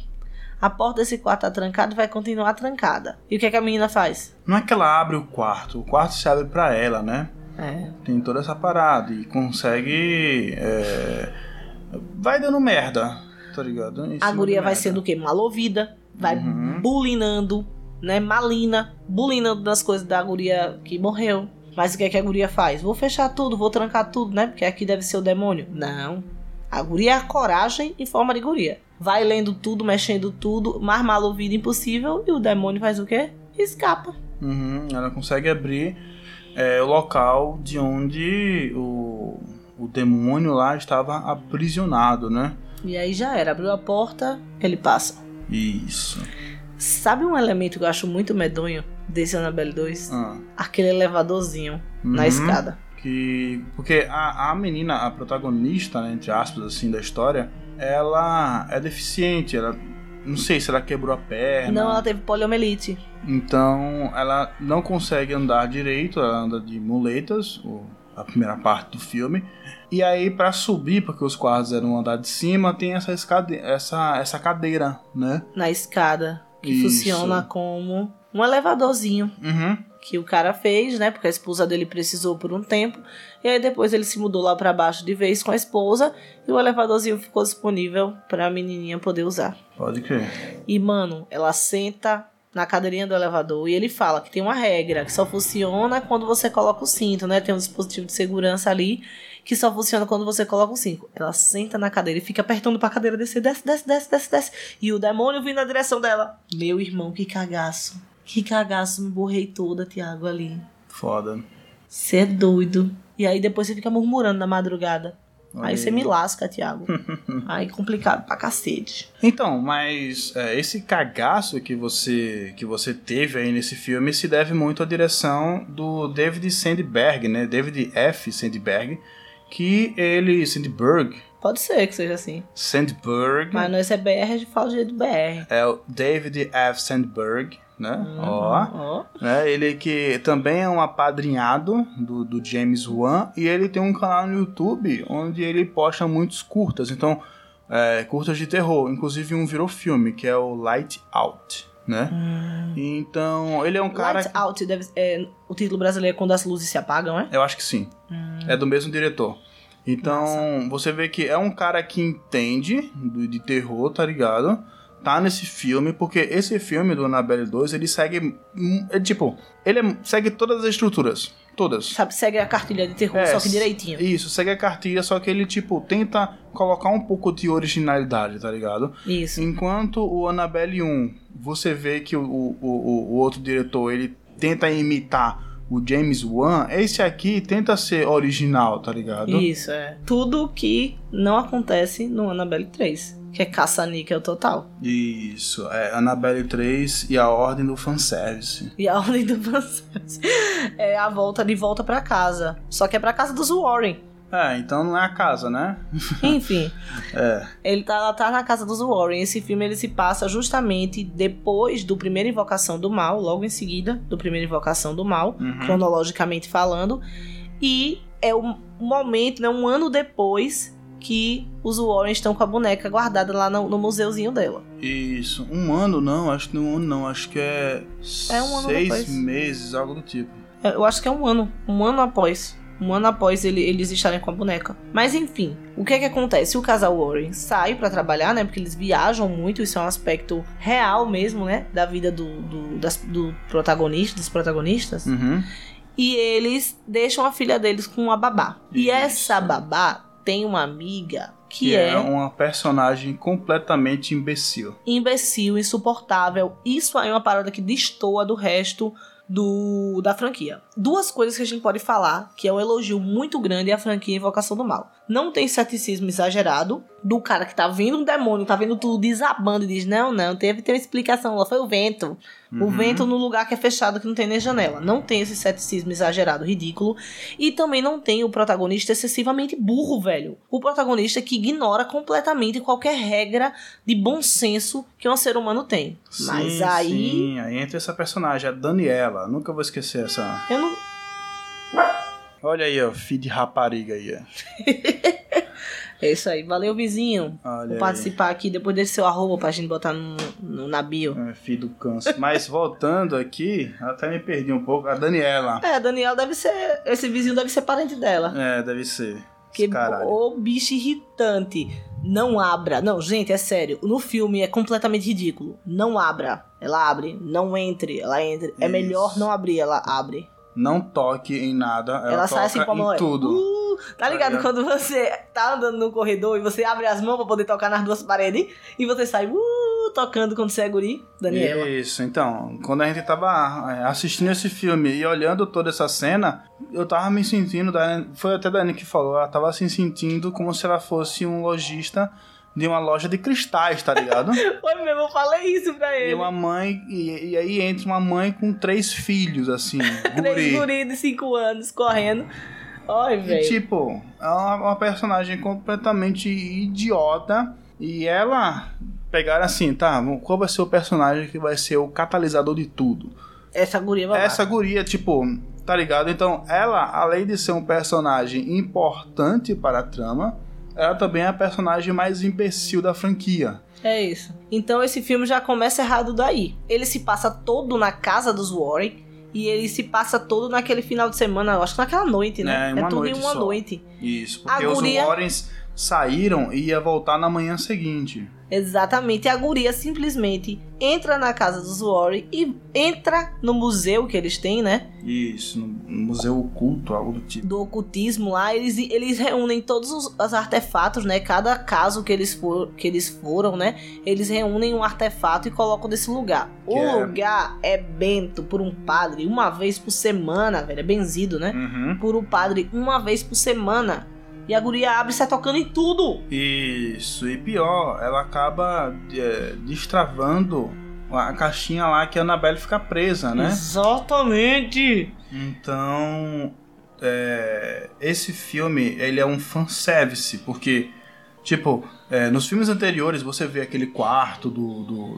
A: A porta desse quarto tá trancada vai continuar trancada. E o que, é que a menina faz?
B: Não é que ela abre o quarto, o quarto se abre pra ela, né?
A: É,
B: Tem toda essa parada e consegue. é, Vai dando merda, tá ligado? Em
A: a guria vai
B: merda.
A: sendo o quê? Mal ouvida, vai
B: Uhum.
A: bulinando, né? Malina, bulinando nas coisas da guria que morreu. Mas o que é que a guria faz? Vou fechar tudo, vou trancar tudo, né? Porque aqui deve ser o demônio. Não. A guria é a coragem em forma de guria. Vai lendo tudo, mexendo tudo, mais mal ouvido impossível. E o demônio faz o quê? Escapa.
B: Uhum, ela consegue abrir é, o local de onde o, o demônio lá estava aprisionado, né?
A: E aí já era. Abriu a porta, ele passa.
B: Isso.
A: Sabe um elemento que eu acho muito medonho desse Annabelle 2?
B: Ah,
A: Aquele elevadorzinho na
B: Uhum.
A: escada.
B: que porque a, a menina, a protagonista, né, entre aspas, assim, da história, ela é deficiente. Ela não sei se ela quebrou a perna.
A: Não, ela teve poliomielite.
B: Então ela não consegue andar direito, ela anda de muletas, o- a primeira parte do filme. E aí pra subir, porque os quartos eram no andar de cima, tem essa, escade essa, essa cadeira, né?
A: na escada, que
B: Isso.
A: funciona como um elevadorzinho
B: Uhum.
A: que o cara fez, né? Porque a esposa dele precisou por um tempo. E aí depois ele se mudou lá pra baixo de vez com a esposa e o elevadorzinho ficou disponível pra menininha poder usar.
B: Pode crer.
A: E mano, ela senta na cadeirinha do elevador e ele fala que tem uma regra que só funciona quando você coloca o cinto, né? Tem um dispositivo de segurança ali que só funciona quando você coloca o cinto. Ela senta na cadeira e fica apertando pra cadeira descer, desce, desce, desce, desce, desce. E o demônio vindo na direção dela. Meu irmão, que cagaço. Que cagaço, me borrei toda, Tiago, ali.
B: Foda.
A: Você é doido. E aí depois você fica murmurando na madrugada. Aí você me lasca, Thiago. Aí complicado pra cacete.
B: Então, mas é, esse cagaço que você que você teve aí nesse filme se deve muito à direção do David Sandberg, né? David F. Sandberg, que ele Sandberg,
A: Pode ser que seja assim.
B: Sandberg,
A: Mas não, esse é BR, a gente fala do jeito BR.
B: é o David F. Sandberg, né? Ó.
A: Ó.
B: né? Ele que também é um apadrinhado do, do James Wan e ele tem um canal no YouTube onde ele posta muitos curtas, então é, curtas de terror, inclusive um virou filme que é o Light Out, né? Então ele é um cara,
A: Light Out, deve, é, o título brasileiro é Quando as Luzes Se Apagam, é?
B: eu acho que sim, é do mesmo diretor. Então você vê que é um cara que entende do- de terror, tá ligado? Tá nesse filme, porque esse filme do Annabelle 2, ele segue. É, tipo, ele é- segue todas as estruturas. Todas.
A: Sabe, segue a cartilha de terror,
B: É,
A: só que direitinho.
B: Isso, segue a cartilha, só que ele, tipo, tenta colocar um pouco de originalidade, tá ligado?
A: Isso.
B: Enquanto o Annabelle 1, você vê que o, o, o, o outro diretor, ele tenta imitar o James Wan, esse aqui tenta ser original, tá ligado?
A: Isso, é. Tudo que não acontece no Annabelle 3, que é caça-níquel total.
B: Isso, é Annabelle 3 e a Ordem do Fanservice.
A: E a ordem do fanservice é a volta de volta pra casa. Só que é pra casa dos Warren.
B: É, então não é a casa, né?
A: Enfim,
B: É.
A: ele tá, tá na casa dos Warren. Esse filme ele se passa justamente depois do primeira Invocação do Mal, logo em seguida do primeira Invocação do Mal,
B: Uhum.
A: cronologicamente falando. E é o momento, né, um ano depois que os Warren estão com a boneca guardada lá no, no museuzinho dela.
B: Isso. Um ano não, acho que não um ano não, acho que é,
A: É um ano
B: seis
A: depois.
B: meses, algo do tipo.
A: É, Eu acho que é um ano. Um ano após. Um ano após ele- eles estarem com a boneca. Mas enfim, o que é que acontece? O casal Warren sai pra trabalhar, né? Porque eles viajam muito, isso é um aspecto real mesmo, né? Da vida do, do, das- do protagonista, dos protagonistas.
B: Uhum.
A: E eles deixam a filha deles com uma babá. E
B: Isso.
A: essa babá tem uma amiga que,
B: Que
A: é,
B: é uma personagem completamente imbecil.
A: imbecil, insuportável. Isso aí é uma parada que destoa do resto do da franquia. Duas coisas que a gente pode falar, que é um elogio muito grande à franquia Invocação do Mal. Não tem ceticismo exagerado do cara que tá vendo um demônio, tá vendo tudo desabando e diz: Não, não, teve, teve explicação lá, foi o vento. O
B: Uhum.
A: vento no lugar que é fechado, que não tem nem janela. Não tem esse ceticismo exagerado, ridículo. E também não tem o protagonista excessivamente burro, velho. O protagonista que ignora completamente qualquer regra de bom senso que um ser humano tem. Mas
B: Sim,
A: aí.
B: Sim, aí entra essa personagem, a Daniela. Nunca vou esquecer essa.
A: Eu não.
B: Olha aí, ó, filho de rapariga aí, ó.
A: É isso aí. Valeu, vizinho.
B: Olha aí.
A: participar aqui depois desse seu arroba pra gente botar no, no, na bio.
B: É, filho do câncer. Mas voltando aqui, até me perdi um pouco. A Daniela.
A: É, Daniel deve ser. Esse vizinho deve ser parente dela.
B: É, deve ser.
A: Que o bicho irritante. Não abra. Não, gente, é sério. No filme é completamente ridículo. Não abra. Ela abre. Não entre. Ela entra. É
B: Isso.
A: melhor não abrir. Ela abre.
B: Não toque em nada. Ela,
A: Ela, sai assim com a mão.
B: tudo.
A: Uh, tá ligado?
B: ligado?
A: Quando você tá andando no corredor e você abre as mãos pra poder tocar nas duas paredes e você sai uh, tocando quando você é guri, Daniela.
B: Isso, então, quando a gente tava é, assistindo esse filme e olhando toda essa cena, eu tava me sentindo, foi até a Dani que falou, ela tava se sentindo como se ela fosse um lojista de uma loja de cristais, tá ligado?
A: Foi mesmo, eu falei isso pra
B: e
A: ele.
B: uma mãe, e, e aí entra uma mãe com três filhos, assim,
A: Três
B: guri.
A: guri de 5 anos correndo. Ai,
B: E
A: velho.
B: tipo, é uma, uma personagem completamente idiota. E ela pegaram assim, tá, qual vai ser o personagem que vai ser o catalisador de tudo?
A: Essa guria vai
B: Essa guria, tipo, tá ligado? Então, ela, além de ser um personagem importante para a trama, ela também é a personagem mais imbecil da franquia.
A: É isso. Então esse filme já começa errado daí. Ele se passa todo na casa dos Warren. E ele se passa todo naquele final de semana, eu acho que naquela noite, né?
B: É, em uma
A: tudo
B: noite
A: em uma
B: só.
A: noite.
B: Isso,
A: A
B: porque os
A: guria-
B: Warrens saíram e ia voltar na manhã seguinte.
A: Exatamente. E a guria simplesmente entra na casa dos Warren e entra no museu que eles têm, né?
B: Isso, no museu oculto, algo do tipo.
A: Do ocultismo lá. Eles, eles reúnem todos os, os artefatos, né? Cada caso que eles, for, que eles foram, né? Eles reúnem um artefato e colocam nesse lugar.
B: Que
A: o
B: é-
A: lugar é bento por um padre uma vez por semana, velho. É benzido, né?
B: Uhum.
A: Por um padre uma vez por semana. E a guria abre e sai tocando em tudo.
B: Isso, e pior, ela acaba é, destravando a caixinha lá que a Annabelle fica presa, né?
A: Exatamente.
B: Então, é, esse filme, ele é um fanservice, porque, tipo, é, nos filmes anteriores você vê aquele quarto do, do,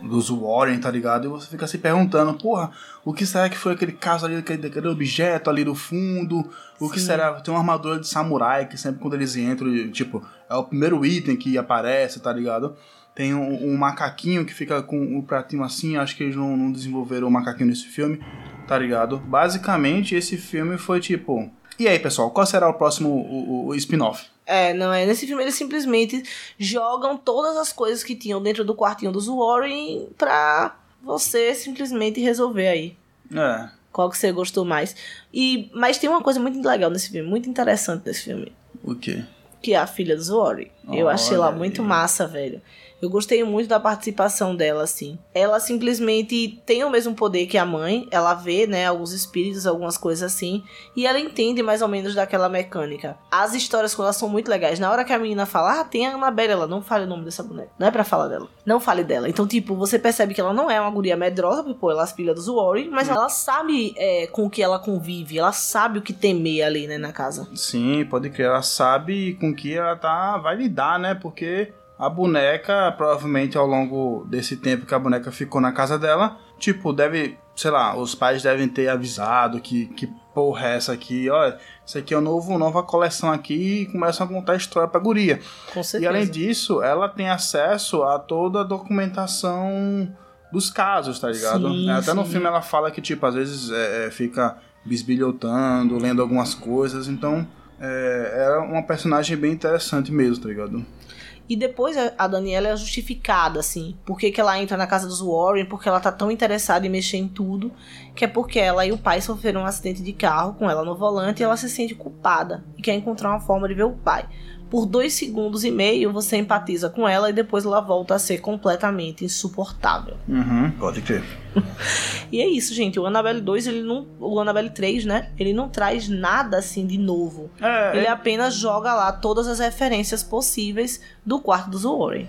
B: do, dos Warren, tá ligado? E você fica se perguntando, porra, o que será que foi aquele caso ali, aquele, aquele objeto ali no fundo? O que
A: Sim.
B: será? Tem uma armadura de samurai que sempre quando eles entram, tipo, é o primeiro item que aparece, tá ligado? Tem um, um macaquinho que fica com o pratinho assim, acho que eles não, não desenvolveram o macaquinho nesse filme, tá ligado? Basicamente, esse filme foi tipo. E aí, pessoal, qual será o próximo o, o- o spin-off?
A: É, não é. Nesse filme eles simplesmente jogam todas as coisas que tinham dentro do quartinho dos Warren pra você simplesmente resolver aí.
B: É.
A: Qual que você gostou mais. E, mas tem uma coisa muito legal nesse filme, muito interessante nesse filme.
B: O quê?
A: Que é a filha dos Warren. Eu achei ela
B: Olha
A: muito
B: aí.
A: massa, velho. Eu gostei muito da participação dela, assim. Ela simplesmente tem o mesmo poder que a mãe. Ela vê, né, alguns espíritos, algumas coisas assim. E ela entende mais ou menos daquela mecânica. As histórias com ela são muito legais. Na hora que a menina fala, ah, tem a Annabelle, ela não fale o nome dessa boneca. Não é pra falar dela. Não fale dela. Então, tipo, você percebe que ela não é uma guria medrosa, porque, pô, ela é filha dos Warren, mas ela sabe é, com o que ela convive. Ela sabe o que temer ali, né, na casa.
B: Sim, pode crer. Ela sabe com que ela tá, vai lidar, né? Porque a boneca, provavelmente ao longo desse tempo que a boneca ficou na casa dela, tipo, deve, sei lá, os pais devem ter avisado que, que porra é essa aqui, olha, isso aqui é uma novo, nova coleção aqui e começam a contar a história pra guria.
A: Com certeza.
B: E além disso, ela tem acesso a toda a documentação dos casos, tá ligado?
A: Sim,
B: Até no
A: sim.
B: filme ela fala que, tipo, às vezes é, é, fica bisbilhotando, lendo algumas coisas, então é, é uma personagem bem interessante mesmo, tá ligado?
A: E depois a- Daniela é justificada, assim. Por que ela entra na casa dos Warren? Porque ela tá tão interessada em mexer em tudo. Que é porque ela e o pai sofreram um acidente de carro com ela no volante e ela se sente culpada. E quer encontrar uma forma de ver o pai. Por dois segundos e meio você empatiza com ela e depois ela volta a ser completamente insuportável.
B: Uhum, pode crer.
A: E é isso, gente. O Annabelle 2, ele não. O Annabelle 3, né? Ele não traz nada assim de novo.
B: É,
A: Ele
B: é-
A: apenas joga lá todas as referências possíveis do quarto dos Warren.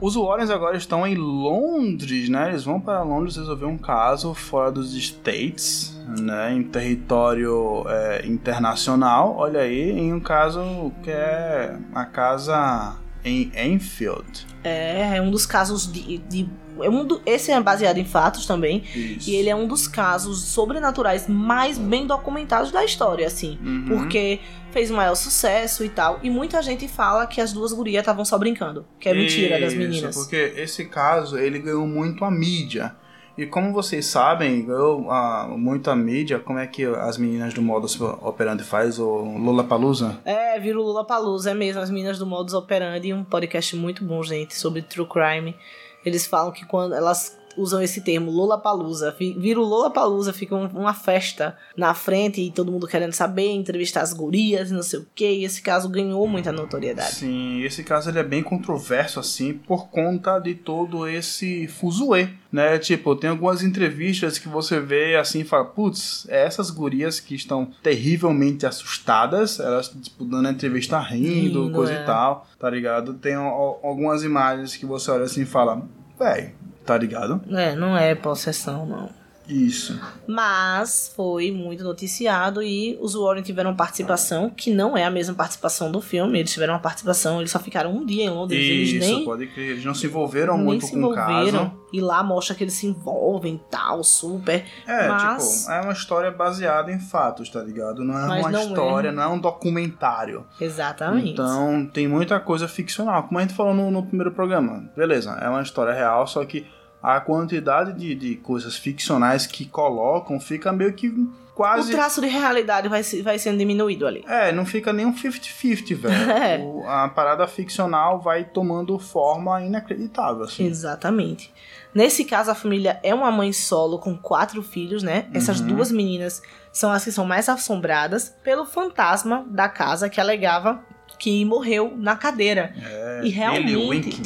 B: Os Warrens agora estão em Londres, né? Eles vão para Londres resolver um caso fora dos States, né? Em território é, internacional. Olha aí, em um caso que é a casa em Enfield.
A: É, é um dos casos de. de- é um do- esse é baseado em fatos também.
B: Isso.
A: E ele é um dos casos sobrenaturais mais bem documentados da história, assim.
B: Uhum.
A: Porque fez o maior sucesso e tal. E muita gente fala que as duas gurias estavam só brincando. Que é mentira das
B: Isso,
A: meninas.
B: Porque esse caso, ele ganhou muito a mídia. E como vocês sabem, ganhou ah, muito a mídia, como é que as meninas do Modus Operandi faz, o Lula Palusa?
A: É, vira o Lula Palusa, é mesmo. As meninas do Modus Operandi, um podcast muito bom, gente, sobre true crime. Eles falam que quando elas usam esse termo Lula Palusa, vira o Lula Palusa, fica um- uma festa na frente e todo mundo querendo saber, entrevistar as gurias e não sei o que. E esse caso ganhou muita notoriedade.
B: Sim, esse caso ele é bem controverso assim por conta de todo esse fuzuê, né? Tipo, tem algumas entrevistas que você vê assim e fala, putz, é essas gurias que estão terrivelmente assustadas, elas tipo dando a entrevista rindo,
A: Rindo,
B: coisa
A: é.
B: e tal, tá ligado? Tem al- algumas imagens que você olha assim e fala, véi, tá ligado?
A: É, não é possessão, não.
B: Isso.
A: Mas foi muito noticiado e os Warren tiveram participação, que não é a mesma participação do filme. Eles tiveram uma participação, eles só ficaram um dia em Londres. eles
B: Isso,
A: nem,
B: pode crer. Eles não se envolveram
A: nem
B: muito
A: se
B: com o caso.
A: E lá mostra que eles se envolvem e tal, super.
B: É,
A: Mas-
B: tipo, é uma história baseada em fatos, tá ligado? Não é
A: Mas
B: uma
A: não é.
B: história, não é um documentário.
A: Exatamente.
B: Então tem muita coisa ficcional. Como a gente falou no, no primeiro programa. Beleza, é uma história real, só que a quantidade de, de coisas ficcionais que colocam fica meio que
A: o
B: quase.
A: traço de realidade vai, vai sendo diminuído ali.
B: É, não fica nem um 50-50, velho.
A: É.
B: O- A parada ficcional vai tomando forma inacreditável, assim.
A: Exatamente. Nesse caso, a família é uma mãe solo com quatro filhos, né? Essas
B: Uhum.
A: duas meninas são as que são mais assombradas pelo fantasma da casa que alegava que morreu na cadeira.
B: É,
A: E realmente-.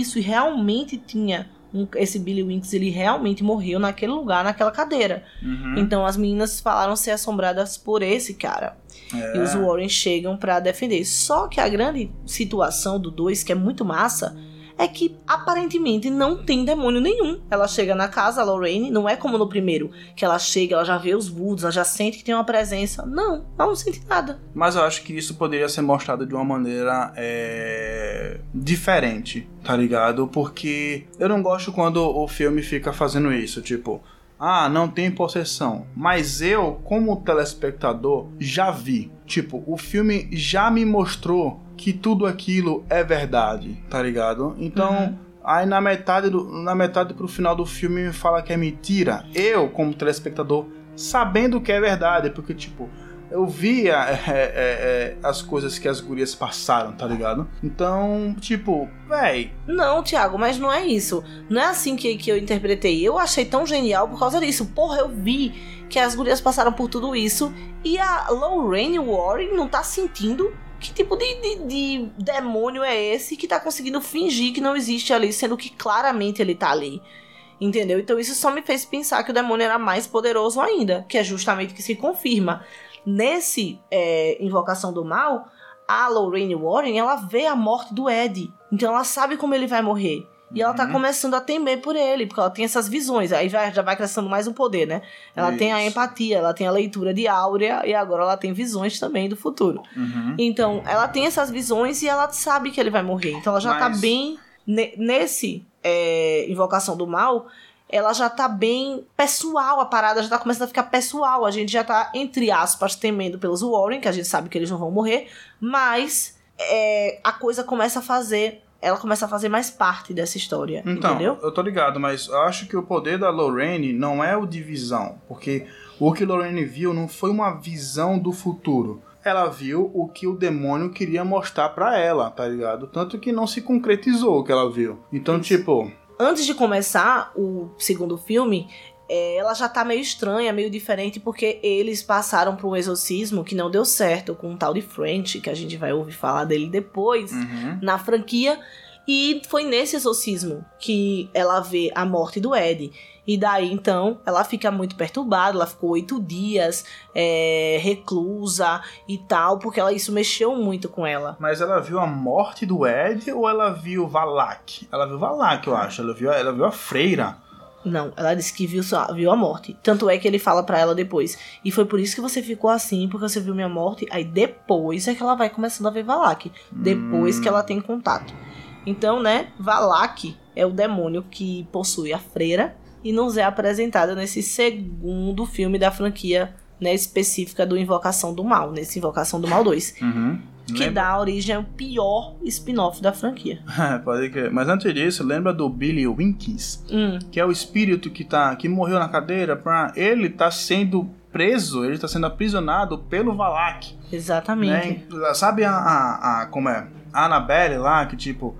A: Isso, e realmente tinha um- esse Billy Winks ele realmente morreu naquele lugar, naquela cadeira.
B: Uhum.
A: Então as meninas falaram ser assombradas por esse cara.
B: É.
A: E os Warren chegam pra defender. Só que a grande situação do 2, que é muito massa, é que aparentemente não tem demônio nenhum. Ela chega na casa, a Lorraine, não é como no primeiro, que ela chega, ela já vê os Woods, ela já sente que tem uma presença. Não, ela não sente nada.
B: Mas eu acho que isso poderia ser mostrado de uma maneira é, diferente, tá ligado? Porque eu não gosto quando o filme fica fazendo isso, tipo, ah, não tem possessão. Mas eu, como telespectador, já vi. Tipo, o filme já me mostrou que tudo aquilo é verdade, tá ligado? Então.
A: Uhum.
B: Aí na metade, do, na metade pro final do filme me fala que é mentira. Eu, como telespectador, sabendo que é verdade, porque tipo, eu via é, é, é, as coisas que as gurias passaram, tá ligado? Então, tipo, véi,
A: Não, Thiago, mas não é isso. Não é assim que, que eu interpretei. Eu achei tão genial por causa disso. Porra, eu vi que as gurias passaram por tudo isso e a Lorraine Warren não tá sentindo que tipo de, de, de demônio é esse que tá conseguindo fingir que não existe ali, sendo que claramente ele tá ali. Entendeu? Então isso só me fez pensar que o demônio era mais poderoso ainda, que é justamente o que se confirma. Nesse é, Invocação do Mal, a Lorraine Warren, ela vê a morte do Ed. Então ela sabe como ele vai morrer. E ela tá
B: Uhum.
A: começando a temer por ele, porque ela tem essas visões. Aí vai- já vai crescendo mais um poder, né? Ela tem a
B: Isso.
A: empatia, ela tem a leitura de áurea e agora ela tem visões também do futuro.
B: uhum.
A: Então, ela tem essas visões e ela sabe que ele vai morrer. Então, ela já tá
B: Mas-
A: bem. ne- nesse é, Invocação do Mal, ela já tá bem pessoal. A parada já tá começando a ficar pessoal. A gente já tá, entre aspas, temendo pelos Warren, que a gente sabe que eles não vão morrer. Mas é, a coisa começa a fazer. Ela começa a fazer mais parte dessa história.
B: Então,
A: entendeu?
B: eu tô ligado, mas eu acho que o poder da Lorraine não é o de visão, porque o que Lorraine viu não foi uma visão do futuro. Ela viu o que o demônio queria mostrar pra ela, tá ligado? Tanto que não se concretizou o que ela viu. Então, tipo,
A: antes de começar o segundo filme, é, ela já tá meio estranha, meio diferente, porque eles passaram por um exorcismo que não deu certo com um tal de French, que a gente vai ouvir falar dele depois,
B: uhum.
A: na franquia. E foi nesse exorcismo que ela vê a morte do Ed. E daí então ela fica muito perturbada, ela ficou oito dias é, reclusa e tal, porque ela, isso mexeu muito com ela.
B: Mas ela viu a morte do Ed ou ela viu Valak? Ela viu Valak, eu acho. Ela viu, ela viu a freira.
A: Não, ela disse que viu, viu a morte. Tanto é que ele fala pra ela depois. E foi por isso que você ficou assim, porque você viu minha morte. Aí depois é que ela vai começando a ver Valak. Depois
B: Hum.
A: que ela tem contato. Então, né, Valak é o demônio que possui a freira e nos é apresentada nesse segundo filme da franquia né, específica do Invocação do Mal, nesse Invocação do Mal 2.
B: Uhum.
A: Que
B: Lembra-
A: dá origem ao pior spin-off da franquia.
B: Pode crer. Mas antes disso, lembra do Billy Winkies?
A: Hum,
B: que é o espírito que tá que morreu na cadeira pra ele tá sendo preso ele tá sendo aprisionado pelo Valak
A: exatamente.
B: né? sabe a, a, a- como é a Annabelle lá que tipo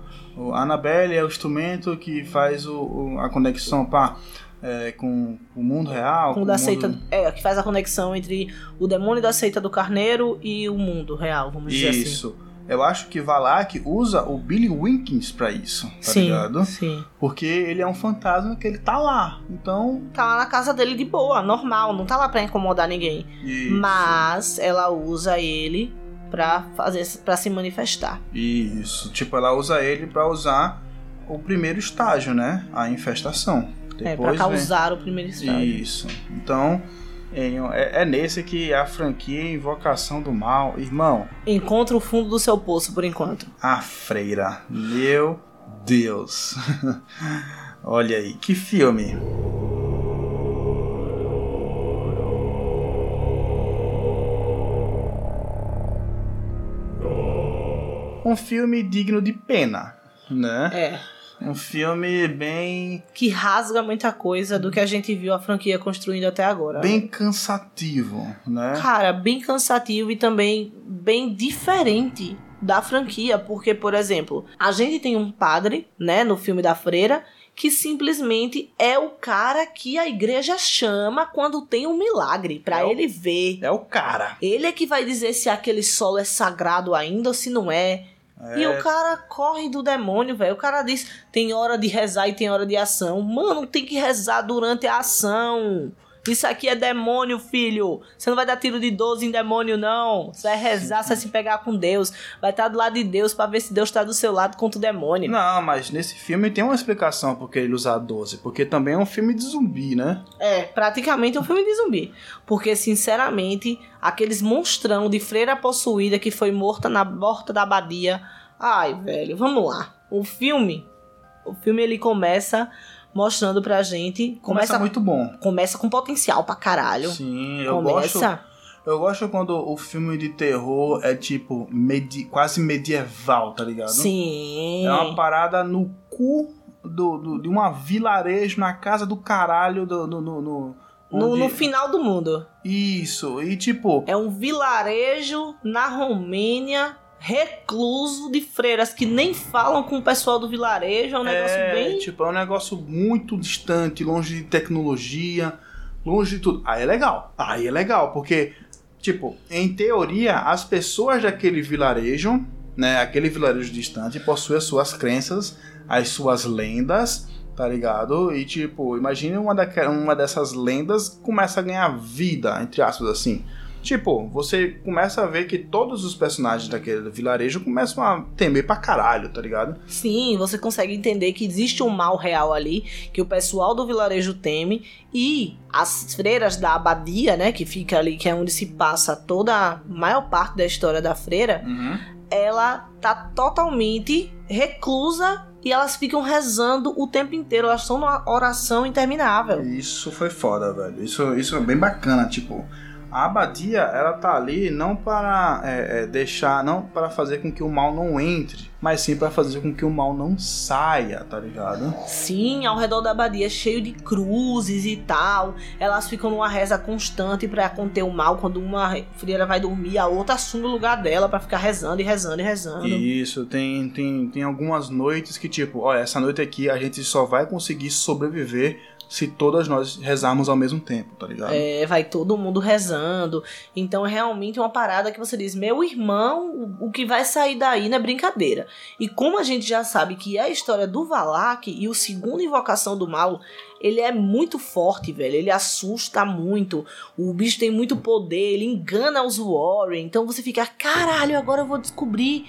B: a Annabelle é o instrumento que faz o, o- a conexão pá, é, com o mundo real com
A: o da
B: mundo-
A: seita. É, que faz a conexão entre o demônio da seita do carneiro e o mundo real, vamos dizer assim.
B: isso eu acho que Valak usa o Billy Winkins pra isso tá
A: sim,
B: ligado
A: sim.
B: porque ele é um fantasma que ele tá lá então
A: Tá lá na casa dele de boa, normal, não tá lá pra incomodar ninguém.
B: isso.
A: Mas ela usa ele pra fazer para se manifestar.
B: Isso, tipo, ela usa ele pra usar o primeiro estágio, né? A infestação.
A: É,
B: Depois
A: pra
B: vem-
A: causar o primeiro estágio.
B: Isso. Então, é, é nesse que a franquia Invocação do Mal, irmão,
A: Encontra o fundo do seu poço por enquanto.
B: a freira. Meu Deus. Olha aí, que filme. Um filme digno de pena, né?
A: É.
B: Um filme bem
A: Que rasga muita coisa do que a gente viu a franquia construindo até agora.
B: bem cansativo, né?
A: Cara, bem cansativo e também bem diferente da franquia, porque, por exemplo, a gente tem um padre, né, no filme da freira, que simplesmente é o cara que a igreja chama quando tem um milagre, pra
B: É
A: ele ver.
B: É o cara.
A: Ele é que vai dizer se aquele solo é sagrado ainda ou se não é. E o cara corre do demônio, velho. O cara diz: tem hora de rezar e tem hora de ação. Mano, tem que rezar durante a ação. Isso aqui é demônio, filho. Você não vai dar tiro de 12 em demônio, não. Você vai rezar, você vai se pegar com Deus. Vai estar do lado de Deus pra ver se Deus tá do seu lado contra o demônio.
B: Não, mas nesse filme tem uma explicação porque ele usar 12. Porque também é um filme de zumbi, né?
A: É, praticamente um filme de zumbi. Porque, sinceramente, aqueles monstrão de freira possuída que foi morta na porta da abadia. Ai, velho, vamos lá. O filme. O filme ele começa mostrando pra gente.
B: Começa,
A: Começa,
B: muito bom.
A: começa com potencial pra caralho.
B: Sim, eu gosto.
A: começa.
B: Eu gosto quando o filme de terror é tipo medi quase medieval, tá ligado?
A: Sim.
B: É uma parada no cu do, do- de uma vilarejo na casa do caralho do, do- no, no,
A: no,
B: onde-
A: no final do mundo.
B: Isso, e tipo,
A: É um vilarejo na Romênia recluso de freiras que nem falam com o pessoal do vilarejo. É um negócio
B: é,
A: bem.
B: tipo, é um negócio muito distante, longe de tecnologia, longe de tudo. Aí é legal. Aí é legal, porque, tipo, em teoria, as pessoas daquele vilarejo, né, aquele vilarejo distante, possuem as suas crenças, as suas lendas, tá ligado? E, tipo, imagine uma, daque- uma dessas lendas começa a ganhar vida, entre aspas, assim. Tipo, você começa a ver que todos os personagens daquele vilarejo começam a temer pra caralho, tá ligado?
A: Sim, você consegue entender que existe um mal real ali, que o pessoal do vilarejo teme, e as freiras da abadia, né, que fica ali, que é onde se passa toda a maior parte da história da freira,
B: Uhum.
A: ela tá totalmente reclusa e elas ficam rezando o tempo inteiro, elas estão numa oração interminável.
B: Isso foi foda, velho. Isso, isso é bem bacana, tipo. A abadia, ela tá ali não para é, é, deixar, não para fazer com que o mal não entre, mas sim para fazer com que o mal não saia, tá ligado?
A: Sim, ao redor da abadia cheio de cruzes e tal. Elas ficam numa reza constante pra conter o mal. Quando uma freira vai dormir, a outra assume o lugar dela pra ficar rezando e rezando e rezando.
B: Isso, tem, tem, tem algumas noites que, tipo, olha, essa noite aqui a gente só vai conseguir sobreviver se todas nós rezarmos ao mesmo tempo, tá ligado?
A: É, vai todo mundo rezando. Então é realmente uma parada que você diz: meu irmão, o que vai sair daí não é brincadeira. E como a gente já sabe que é a história do Valak e o segundo invocação do mal, ele é muito forte, velho. Ele assusta muito. O bicho tem muito poder, ele engana os Warren. Então você fica: caralho, agora eu vou descobrir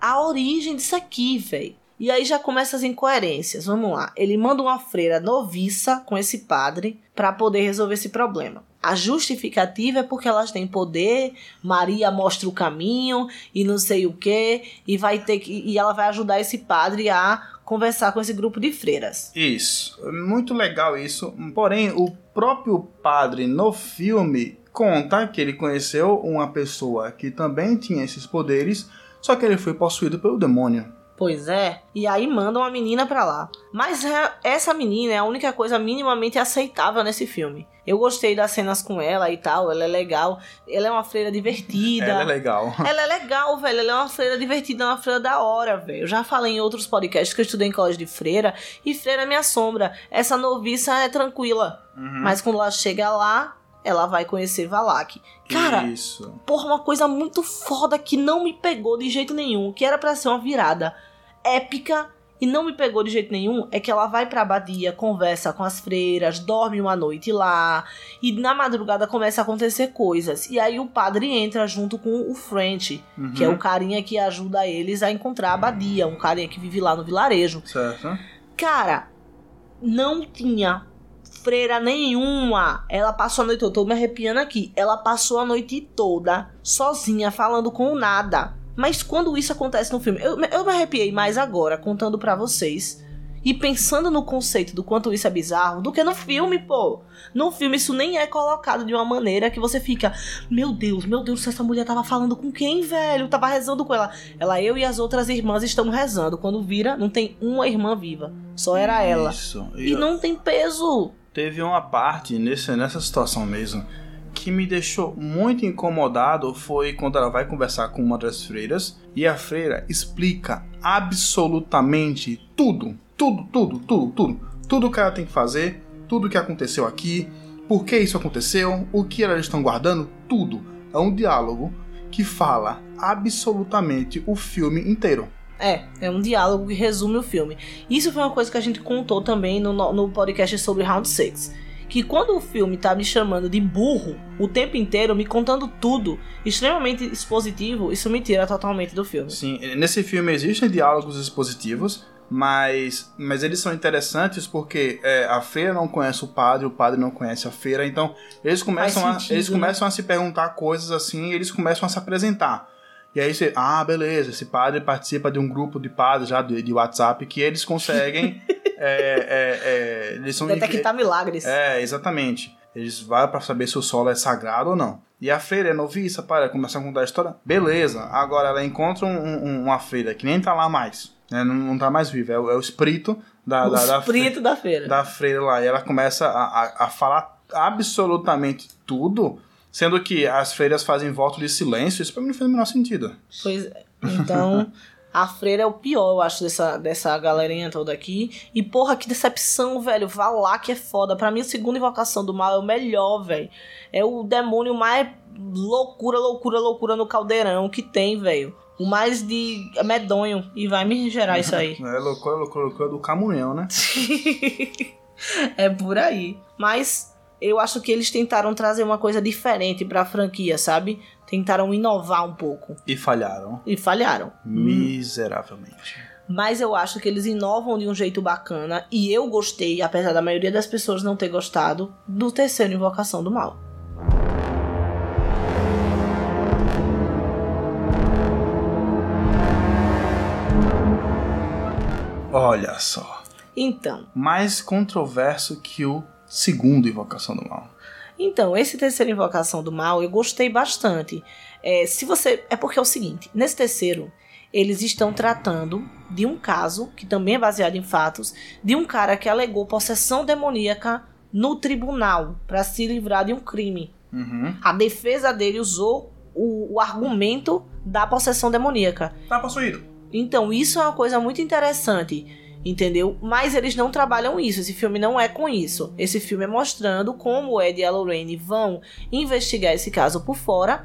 A: a origem disso aqui, velho. E aí já começa as incoerências. Vamos lá. Ele manda uma freira noviça com esse padre para poder resolver esse problema. A justificativa é porque elas têm poder, Maria mostra o caminho e não sei o que, e vai ter que e ela vai ajudar esse padre a conversar com esse grupo de freiras.
B: Isso, muito legal isso. Porém, o próprio padre no filme conta que ele conheceu uma pessoa que também tinha esses poderes, só que ele foi possuído pelo demônio.
A: Pois é, e aí mandam a menina pra lá. Mas é- essa menina é a única coisa minimamente aceitável nesse filme. Eu gostei das cenas com ela e tal, ela é legal. Ela é uma freira divertida.
B: Ela é legal.
A: Ela é legal, velho. Ela é uma freira divertida, é uma freira da hora, velho. Eu já falei em outros podcasts que eu estudei em colégio de freira. E freira me assombra. Essa noviça é tranquila.
B: Uhum.
A: Mas quando ela chega lá, ela vai conhecer Valak. Cara,
B: Isso.
A: porra, uma coisa muito foda que não me pegou de jeito nenhum. Que era pra ser uma virada épica. E não me pegou de jeito nenhum é que ela vai pra abadia, conversa com as freiras, dorme uma noite lá, e na madrugada começa a acontecer coisas. E aí o padre entra junto com o French,
B: Uhum.
A: que é o carinha que ajuda eles a encontrar a abadia, um carinha que vive lá no vilarejo.
B: Certo.
A: Cara, não tinha freira nenhuma. Ela passou a noite toda, tô me arrepiando aqui. Ela passou a noite toda sozinha, falando com o nada. Mas quando isso acontece no filme, eu, eu me arrepiei mais agora, contando pra vocês. E pensando no conceito do quanto isso é bizarro, do que no filme, pô. No filme isso nem é colocado de uma maneira que você fica, meu Deus, meu Deus, essa mulher tava falando com quem, velho? Tava rezando com ela. Ela, eu e as outras irmãs estamos rezando. Quando vira, não tem uma irmã viva. Só era ela.
B: Isso.
A: E não tem peso.
B: Teve uma parte nesse, nessa situação mesmo que me deixou muito incomodado foi quando ela vai conversar com uma das freiras e a freira explica absolutamente tudo, tudo, tudo, tudo, tudo, tudo que ela tem que fazer, tudo que aconteceu aqui, por que isso aconteceu, o que elas estão guardando, tudo. É um diálogo que fala absolutamente o filme inteiro.
A: É, é um diálogo que resume o filme. Isso foi uma coisa que a gente contou também no, no podcast sobre Round 6. Que quando o filme tá me chamando de burro o tempo inteiro, me contando tudo, extremamente expositivo, isso me tira totalmente do filme.
B: Sim, nesse filme existem diálogos expositivos, mas, mas eles são interessantes porque é, a feira não conhece o padre, o padre não conhece a feira, então eles começam, sentido, a, eles né? começam a se perguntar coisas assim, eles começam a se apresentar. E aí você, ah, beleza, esse padre participa de um grupo de padres já de, de WhatsApp que eles conseguem. é, é, é, eles são
A: Detectar milagres.
B: É, exatamente. Eles vão para saber se o solo é sagrado ou não. E a freira é noviça, para começar a contar a história. Beleza, agora ela encontra um, um, uma freira que nem tá lá mais. Né? Não, não tá mais viva. É o, é o espírito da,
A: o
B: da,
A: da, espírito da feira.
B: Da freira lá. E ela começa a, a, a falar absolutamente tudo Sendo que as freiras fazem voto de silêncio, isso pra mim não faz o menor sentido.
A: Pois é. Então, a freira é o pior, eu acho, dessa, dessa galerinha toda aqui. E porra, que decepção, velho. Vá lá que é foda. Pra mim, a segunda invocação do mal é o melhor, velho. É o demônio mais loucura, loucura, loucura no caldeirão que tem, velho. O mais de medonho. E vai me gerar isso aí.
B: é loucura, loucura, loucura do camunhão, né?
A: é por aí. Mas eu acho que eles tentaram trazer uma coisa diferente para a franquia, sabe? Tentaram inovar um pouco.
B: E falharam.
A: E falharam.
B: Miseravelmente.
A: Mas eu acho que eles inovam de um jeito bacana. E eu gostei, apesar da maioria das pessoas não ter gostado, do terceiro Invocação do Mal.
B: Olha só.
A: Então.
B: Mais controverso que o segundo Invocação do Mal.
A: Então, esse terceiro Invocação do Mal eu gostei bastante. É, se você. É porque é o seguinte: nesse terceiro, eles estão tratando de um caso, que também é baseado em fatos, de um cara que alegou possessão demoníaca no tribunal para se livrar de um crime.
B: Uhum.
A: A defesa dele usou o, o argumento da possessão demoníaca.
B: Tá possuído.
A: Então, isso é uma coisa muito interessante entendeu? Mas eles não trabalham isso. Esse filme não é com isso. Esse filme é mostrando como Ed e a Lorraine vão investigar esse caso por fora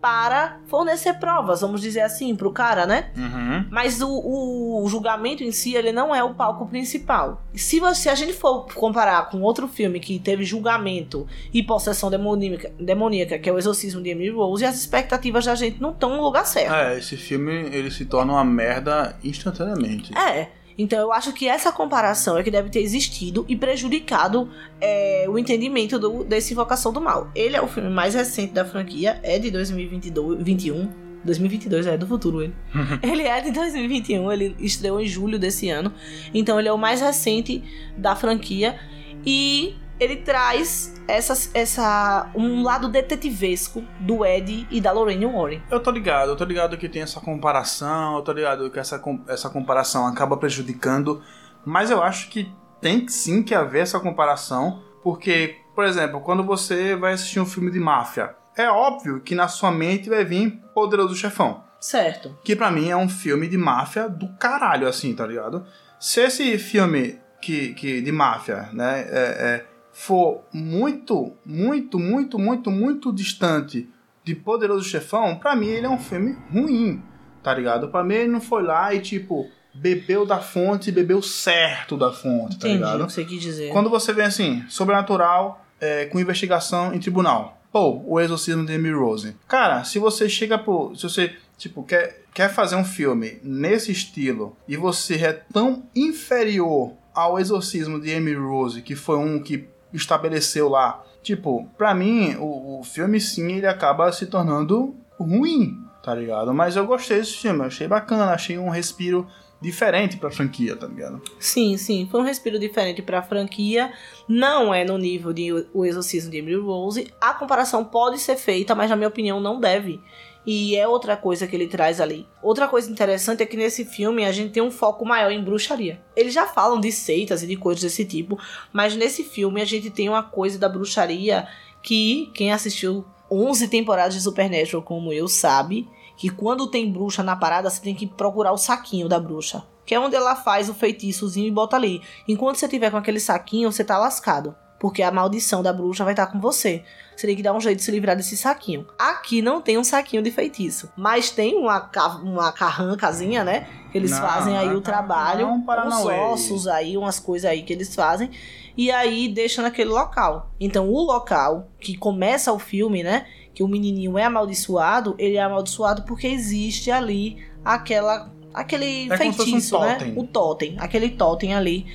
A: para fornecer provas, vamos dizer assim, pro cara, né?
B: Uhum.
A: Mas o, o, julgamento em si, ele não é o palco principal. Se, você, a gente for comparar com outro filme que teve julgamento e possessão demoníaca, demoníaca que é o Exorcismo de Emily Rose, as expectativas da gente não estão no lugar certo.
B: É, esse filme, ele se torna uma merda instantaneamente.
A: É. Então eu acho que essa comparação é que deve ter existido e prejudicado é, o entendimento do, dessa invocação do mal. Ele é o filme mais recente da franquia, é de 2021. 2022 é do futuro ele. ele é de 2021, ele estreou em julho desse ano. Então ele é o mais recente da franquia e ele traz essa, essa um lado detetivesco do Ed e da Lorraine Warren.
B: Eu tô ligado, eu tô ligado que tem essa comparação, eu tô ligado que essa, essa comparação acaba prejudicando, mas eu acho que tem sim que haver essa comparação, porque, por exemplo, quando você vai assistir um filme de máfia, é óbvio que na sua mente vai vir Poderoso Chefão.
A: Certo.
B: Que para mim é um filme de máfia do caralho, assim, tá ligado? Se esse filme que, que de máfia, né, é, é for muito, muito, muito, muito, muito distante de Poderoso Chefão, pra mim ele é um filme ruim, tá ligado? Pra mim ele não foi lá e, tipo, bebeu da fonte, bebeu certo da fonte, tá
A: Entendi
B: ligado?
A: o que você quis dizer.
B: Quando você vê assim, sobrenatural é, com investigação em tribunal. Pô, o exorcismo de Emily Rose. Cara, se você chega pro. Se você, tipo, quer, quer fazer um filme nesse estilo e você é tão inferior ao exorcismo de Emily Rose, que foi um que estabeleceu lá. Tipo, pra mim, o, o filme sim, ele acaba se tornando ruim, tá ligado? Mas eu gostei desse filme, achei bacana, achei um respiro diferente pra franquia, tá ligado?
A: Sim, sim, foi um respiro diferente pra franquia. Não é no nível de O Exorcismo de Emily Rose. A comparação pode ser feita, mas na minha opinião não deve. E é outra coisa que ele traz ali. Outra coisa interessante é que nesse filme a gente tem um foco maior em bruxaria. Eles já falam de seitas e de coisas desse tipo, mas nesse filme a gente tem uma coisa da bruxaria que quem assistiu 11 temporadas de Supernatural como eu sabe que quando tem bruxa na parada você tem que procurar o saquinho da bruxa, que é onde ela faz o feitiçozinho e bota ali. Enquanto você tiver com aquele saquinho, você tá lascado. Porque a maldição da bruxa vai estar com você. Você tem que dar um jeito de se livrar desse saquinho. Aqui não tem um saquinho de feitiço, mas tem uma, uma carrancazinha, né? Que eles
B: Não,
A: fazem aí
B: não é
A: o trabalho,
B: não,
A: uns
B: Paranauê.
A: ossos aí, umas coisas aí que eles fazem. E aí deixa naquele local. Então o local que começa o filme, né? Que o menininho é amaldiçoado, ele é amaldiçoado porque existe ali aquela aquele
B: É fosse um
A: feitiço, né? O totem, aquele totem ali.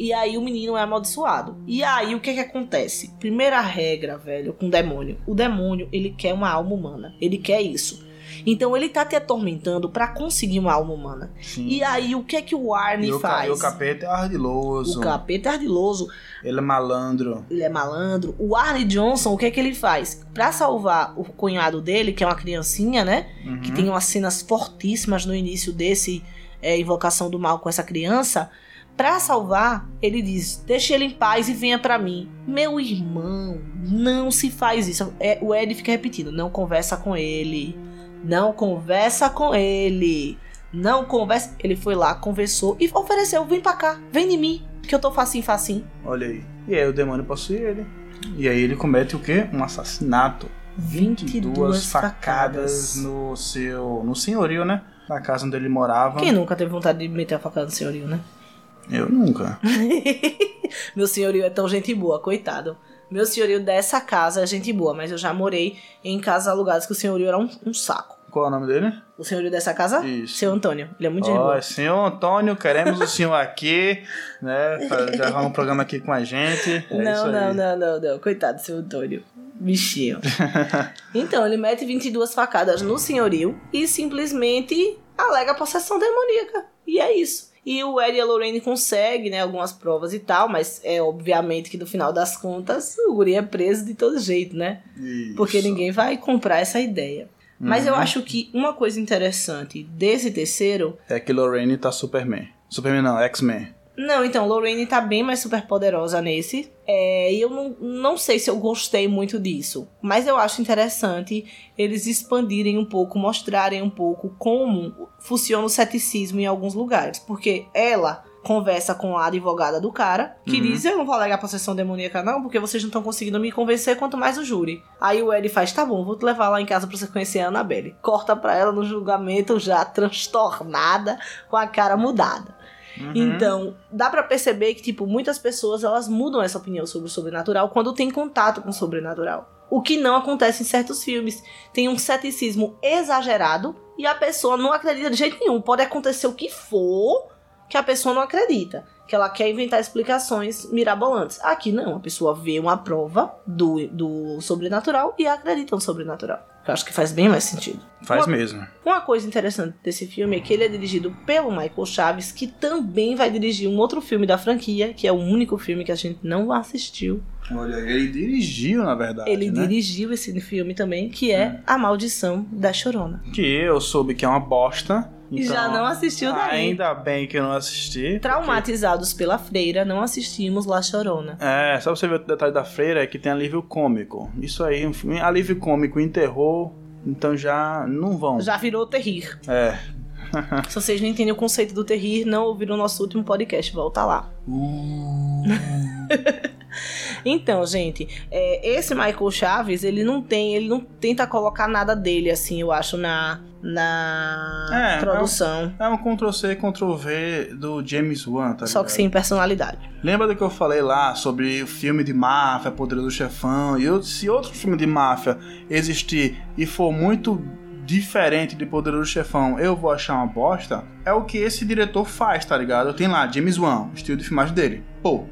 A: E aí o menino é amaldiçoado. E aí o que que acontece? Primeira regra, velho, com o demônio. O demônio, ele quer uma alma humana. Ele quer isso. Então ele tá te atormentando pra conseguir uma alma humana.
B: Sim.
A: E aí o que é que o Arne faz?
B: e o capeta é ardiloso.
A: O capeta é ardiloso,
B: Ele é malandro.
A: ele é malandro. O Arne Johnson, o que é que ele faz? Pra salvar o cunhado dele, que é uma criancinha, né?
B: Uhum.
A: Que tem umas cenas fortíssimas no início desse é, Invocação do Mal com essa criança. Pra salvar, ele diz: Deixe ele em paz e venha pra mim. Meu irmão, não se faz isso. É, o Ed fica repetindo: Não conversa com ele. Não conversa com ele. Não conversa. Ele foi lá, conversou e ofereceu: Vem pra cá, vem em mim, que eu tô facinho, facinho.
B: Olha aí. E aí o demônio possui ele. E aí ele comete o quê? Um assassinato. 22 facadas no seu. no senhorio, né? Na casa onde ele morava.
A: Quem nunca teve vontade de meter a facada no senhorio, né?
B: Eu nunca.
A: Meu senhorio é tão gente boa, coitado. Meu senhorio dessa casa é gente boa, mas eu já morei em casas alugadas que o senhorio era um, um saco.
B: Qual é o nome dele?
A: O senhorio dessa casa?
B: Isso.
A: Seu Antônio. Ele é muito gente
B: Ó,
A: boa.
B: senhor Antônio, queremos o senhor aqui, né? Pra gravar um programa aqui com a gente. É
A: não, não, não, não, não. Coitado do seu Antônio. Bichinho. então, ele mete 22 facadas no senhorio e simplesmente alega possessão demoníaca. E é isso. E o Ed e a Lorraine conseguem, né, algumas provas e tal, mas é obviamente que no final das contas o guri é preso de todo jeito, né?
B: Isso.
A: Porque ninguém vai comprar essa ideia. Mas eu
B: Uhum.
A: acho que uma coisa interessante desse terceiro.
B: É que Lorraine tá Superman. Superman não, X-Men.
A: Não, então, Lorraine tá bem mais super poderosa nesse. É, e eu não, não sei se eu gostei muito disso. Mas eu acho interessante eles expandirem um pouco, mostrarem um pouco como funciona o ceticismo em alguns lugares. Porque ela conversa com a advogada do cara, que
B: Uhum.
A: diz: Eu não vou alegar possessão demoníaca, não, porque vocês não estão conseguindo me convencer, quanto mais o júri. Aí o Ed faz: Tá bom, vou te levar lá em casa pra você conhecer a Annabelle. Corta pra ela no julgamento já transtornada, com a cara mudada.
B: Uhum.
A: Então, dá pra perceber que, tipo, muitas pessoas elas mudam essa opinião sobre o sobrenatural quando tem contato com o sobrenatural. O que não acontece em certos filmes. Tem um ceticismo exagerado e a pessoa não acredita de jeito nenhum. Pode acontecer o que for que a pessoa não acredita. Que ela quer inventar explicações mirabolantes. Aqui não, a pessoa vê uma prova do, do sobrenatural e acredita no sobrenatural. Eu acho que faz bem mais sentido.
B: Faz
A: Uma-
B: mesmo.
A: Uma coisa interessante desse filme é que ele é dirigido pelo Michael Chaves, que também vai dirigir um outro filme da franquia, que é o único filme que a gente não assistiu.
B: Olha, ele dirigiu, na verdade.
A: ele
B: né?
A: dirigiu esse filme também, que é A Maldição da Chorona.
B: Que eu soube que é uma bosta.
A: E
B: então,
A: já não assistiu daí.
B: Ainda bem que eu não assisti.
A: Traumatizados pela freira, não assistimos La Chorona.
B: porque- É, só pra você ver o detalhe da freira é que tem alívio cômico. Isso aí, um filme, alívio cômico em terror, então já não vão.
A: Já virou terrir.
B: É.
A: Se vocês não entendem o conceito do terrir, não ouviram o nosso último podcast, volta lá.
B: Uh,
A: Então, gente, é, esse Michael Chaves, ele não tem, ele não tenta colocar nada dele, assim, eu acho, na, na
B: É,
A: produção.
B: é um Ctrl-C, Ctrl-V do James Wan, tá
A: Só que
B: ligado?
A: sem personalidade.
B: Lembra do que eu falei lá sobre o filme de máfia, Poderoso Chefão? E eu- se outro filme de máfia existir e for muito diferente de Poderoso Chefão, eu vou achar uma bosta? É o que esse diretor faz, tá ligado? Tem lá, James Wan, o estilo de filmagem dele. Pô,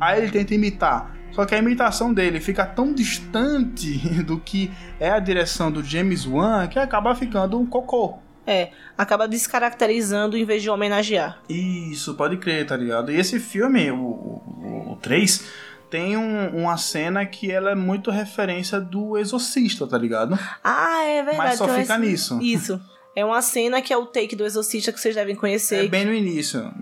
B: aí ele tenta imitar. Só que a imitação dele fica tão distante do que é a direção do James Wan que acaba ficando um cocô.
A: É, acaba descaracterizando em vez de homenagear.
B: Isso, pode crer, tá ligado? E esse filme, o, o, o 3, tem um- uma cena que ela é muito referência do Exorcista, tá ligado?
A: Ah, é verdade.
B: Mas só
A: então
B: fica
A: esse-
B: nisso.
A: Isso. É uma cena que é o take do Exorcista que vocês devem conhecer.
B: É bem no início.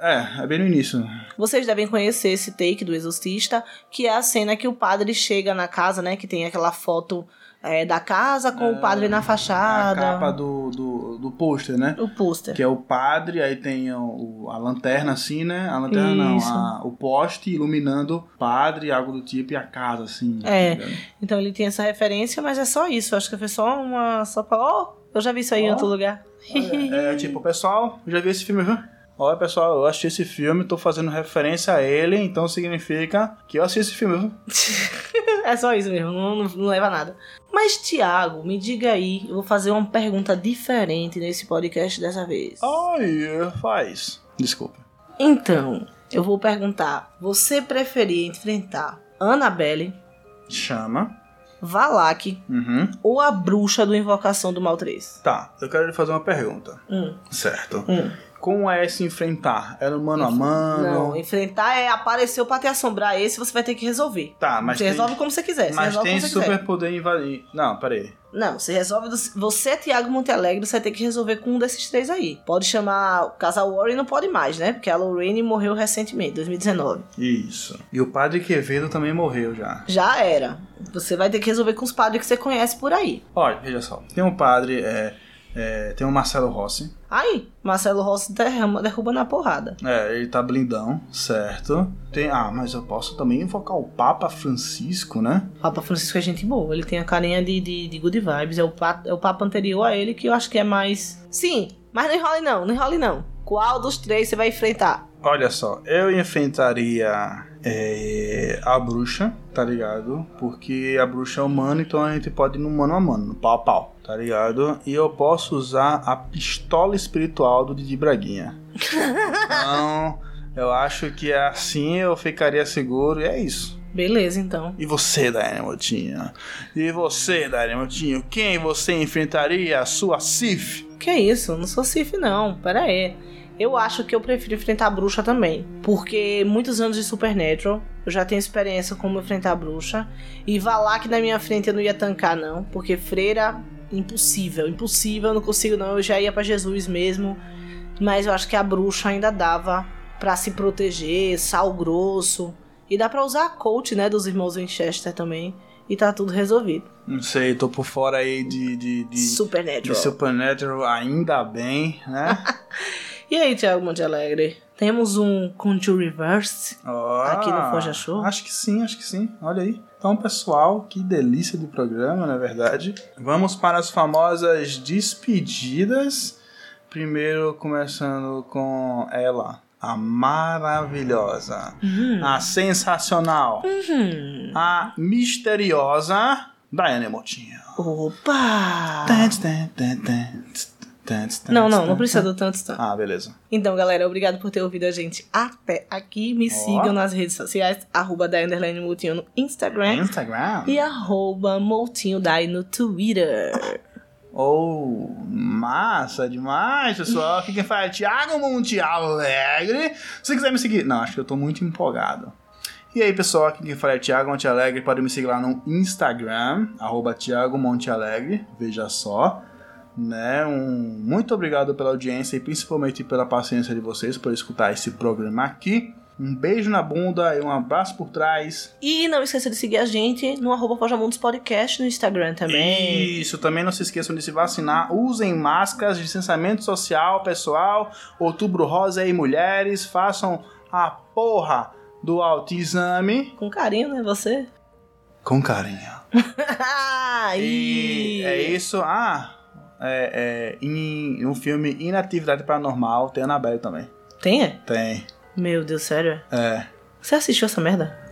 B: É, é bem no início.
A: Vocês devem conhecer esse take do Exorcista, que é a cena que o padre chega na casa, né? Que tem aquela foto é, da casa com é, o padre na fachada.
B: A capa do, do, do pôster, né?
A: O pôster.
B: Que é o padre, aí tem o, a lanterna assim, né? A lanterna Isso. não, a, o poste iluminando o padre, algo do tipo, e a casa, assim.
A: É. Tá então ele tem essa referência, mas é só isso. Acho que foi só uma. Só pra. Oh, eu já vi isso aí oh. em outro lugar.
B: É, é tipo, pessoal, já vi esse filme, viu? Olha, pessoal, eu assisti esse filme, tô fazendo referência a ele, então significa que eu assisti esse filme,
A: é só isso mesmo, não, não, não leva a nada. Mas, Tiago, me diga aí, eu vou fazer uma pergunta diferente nesse podcast dessa vez.
B: Ai, faz. Desculpa.
A: Então, eu vou perguntar: você preferia enfrentar Annabelle?
B: Chama.
A: Valak
B: uhum.
A: ou a bruxa do Invocação do Mal 3?
B: Tá, eu quero lhe fazer uma pergunta.
A: Hum.
B: Certo.
A: Hum.
B: Como é se enfrentar? É no mano a mano?
A: Não, enfrentar é apareceu pra te assombrar esse, você vai ter que resolver.
B: Tá, mas.
A: Você
B: tem...
A: resolve como você quiser.
B: Mas tem
A: superpoder
B: invadir. Não, peraí.
A: Não, você resolve. Do... Você, Tiago Montealegre, você vai ter que resolver com um desses três aí. Pode chamar o casal Warren, não pode mais, né? Porque a Lorraine morreu recentemente, 2019.
B: Isso. E o padre Quevedo também morreu já.
A: Já era. Você vai ter que resolver com os padres que você conhece por aí.
B: Olha, veja só. Tem um padre. É é, tem o Marcelo Rossi.
A: Aí, Marcelo Rossi derrama, derruba na porrada.
B: É, ele tá blindão, certo. Tem, ah, mas eu posso também invocar o Papa Francisco, né?
A: O Papa Francisco é gente boa, ele tem a carinha de, de, de good vibes. É o, é o Papa anterior a ele que eu acho que é mais. Sim, mas não enrole não, não enrole não. Qual dos três você vai enfrentar?
B: Olha só, eu enfrentaria é, a bruxa, tá ligado? Porque a bruxa é humana, então a gente pode ir no mano a mano, no pau a pau, tá ligado? E eu posso usar a pistola espiritual do Didi Braguinha. Então, eu acho que assim eu ficaria seguro e é isso.
A: Beleza, então.
B: E você, Daiane Motinho? E você, Daiane Motinho? Quem você enfrentaria? A sua Sif?
A: Que isso? Eu não sou Sif, não. Pera aí. Eu acho que eu prefiro enfrentar a bruxa também. Porque muitos anos de Supernatural, eu já tenho experiência como enfrentar a bruxa. E Valak na minha frente eu não ia tancar, não. Porque freira, impossível. Impossível, eu não consigo, não. Eu já ia para Jesus mesmo. Mas eu acho que a bruxa ainda dava para se proteger, sal grosso. E dá pra usar a coach, né, dos irmãos Winchester também. E tá tudo resolvido.
B: Não sei, tô por fora aí de. de, de
A: Supernatural. De
B: Supernatural, ainda bem, né?
A: E aí, Thiago Monte Alegre? Temos um Conjure Reverse
B: oh,
A: aqui no Forja Show?
B: Acho que sim, acho que sim. Olha aí. Então, pessoal, que delícia de programa, na é verdade. Vamos para as famosas despedidas. Primeiro, começando com ela, a maravilhosa,
A: uhum.
B: a sensacional,
A: uhum.
B: a misteriosa Daiane Motinho.
A: Opa!
B: Dance, dance, dance, dance.
A: Não, não, não precisa do tanto tanto.
B: Ah, beleza.
A: Então, galera, obrigado por ter ouvido a gente até aqui. Me oh. sigam nas redes sociais, arroba Dai Moutinho no Instagram.
B: Instagram.
A: E arroba Moutinho Dai no Twitter.
B: Oh, massa demais, pessoal. Aqui quem fala é Thiago Monte Alegre. Se quiser me seguir. Não, acho que eu tô muito empolgado. E aí, pessoal, aqui quem fala é Thiago Monte Alegre. Pode me seguir lá no Instagram, arroba Thiago Monte Alegre. Veja só. Né? Um, muito obrigado pela audiência e principalmente pela paciência de vocês por escutar esse programa aqui. Um beijo na bunda e um abraço por trás.
A: E não esqueça de seguir a gente no arroba Podcast no Instagram também.
B: Isso, também não se esqueçam de se vacinar. Usem máscaras, distanciamento social, pessoal. Outubro rosa e mulheres. Façam a porra do autoexame.
A: Com carinho, né? Você?
B: Com carinho. e é isso. Ah, é, é, em um filme Inatividade Paranormal tem Annabelle também.
A: Tem?
B: Tem.
A: Meu Deus, sério?
B: É.
A: Você assistiu essa merda?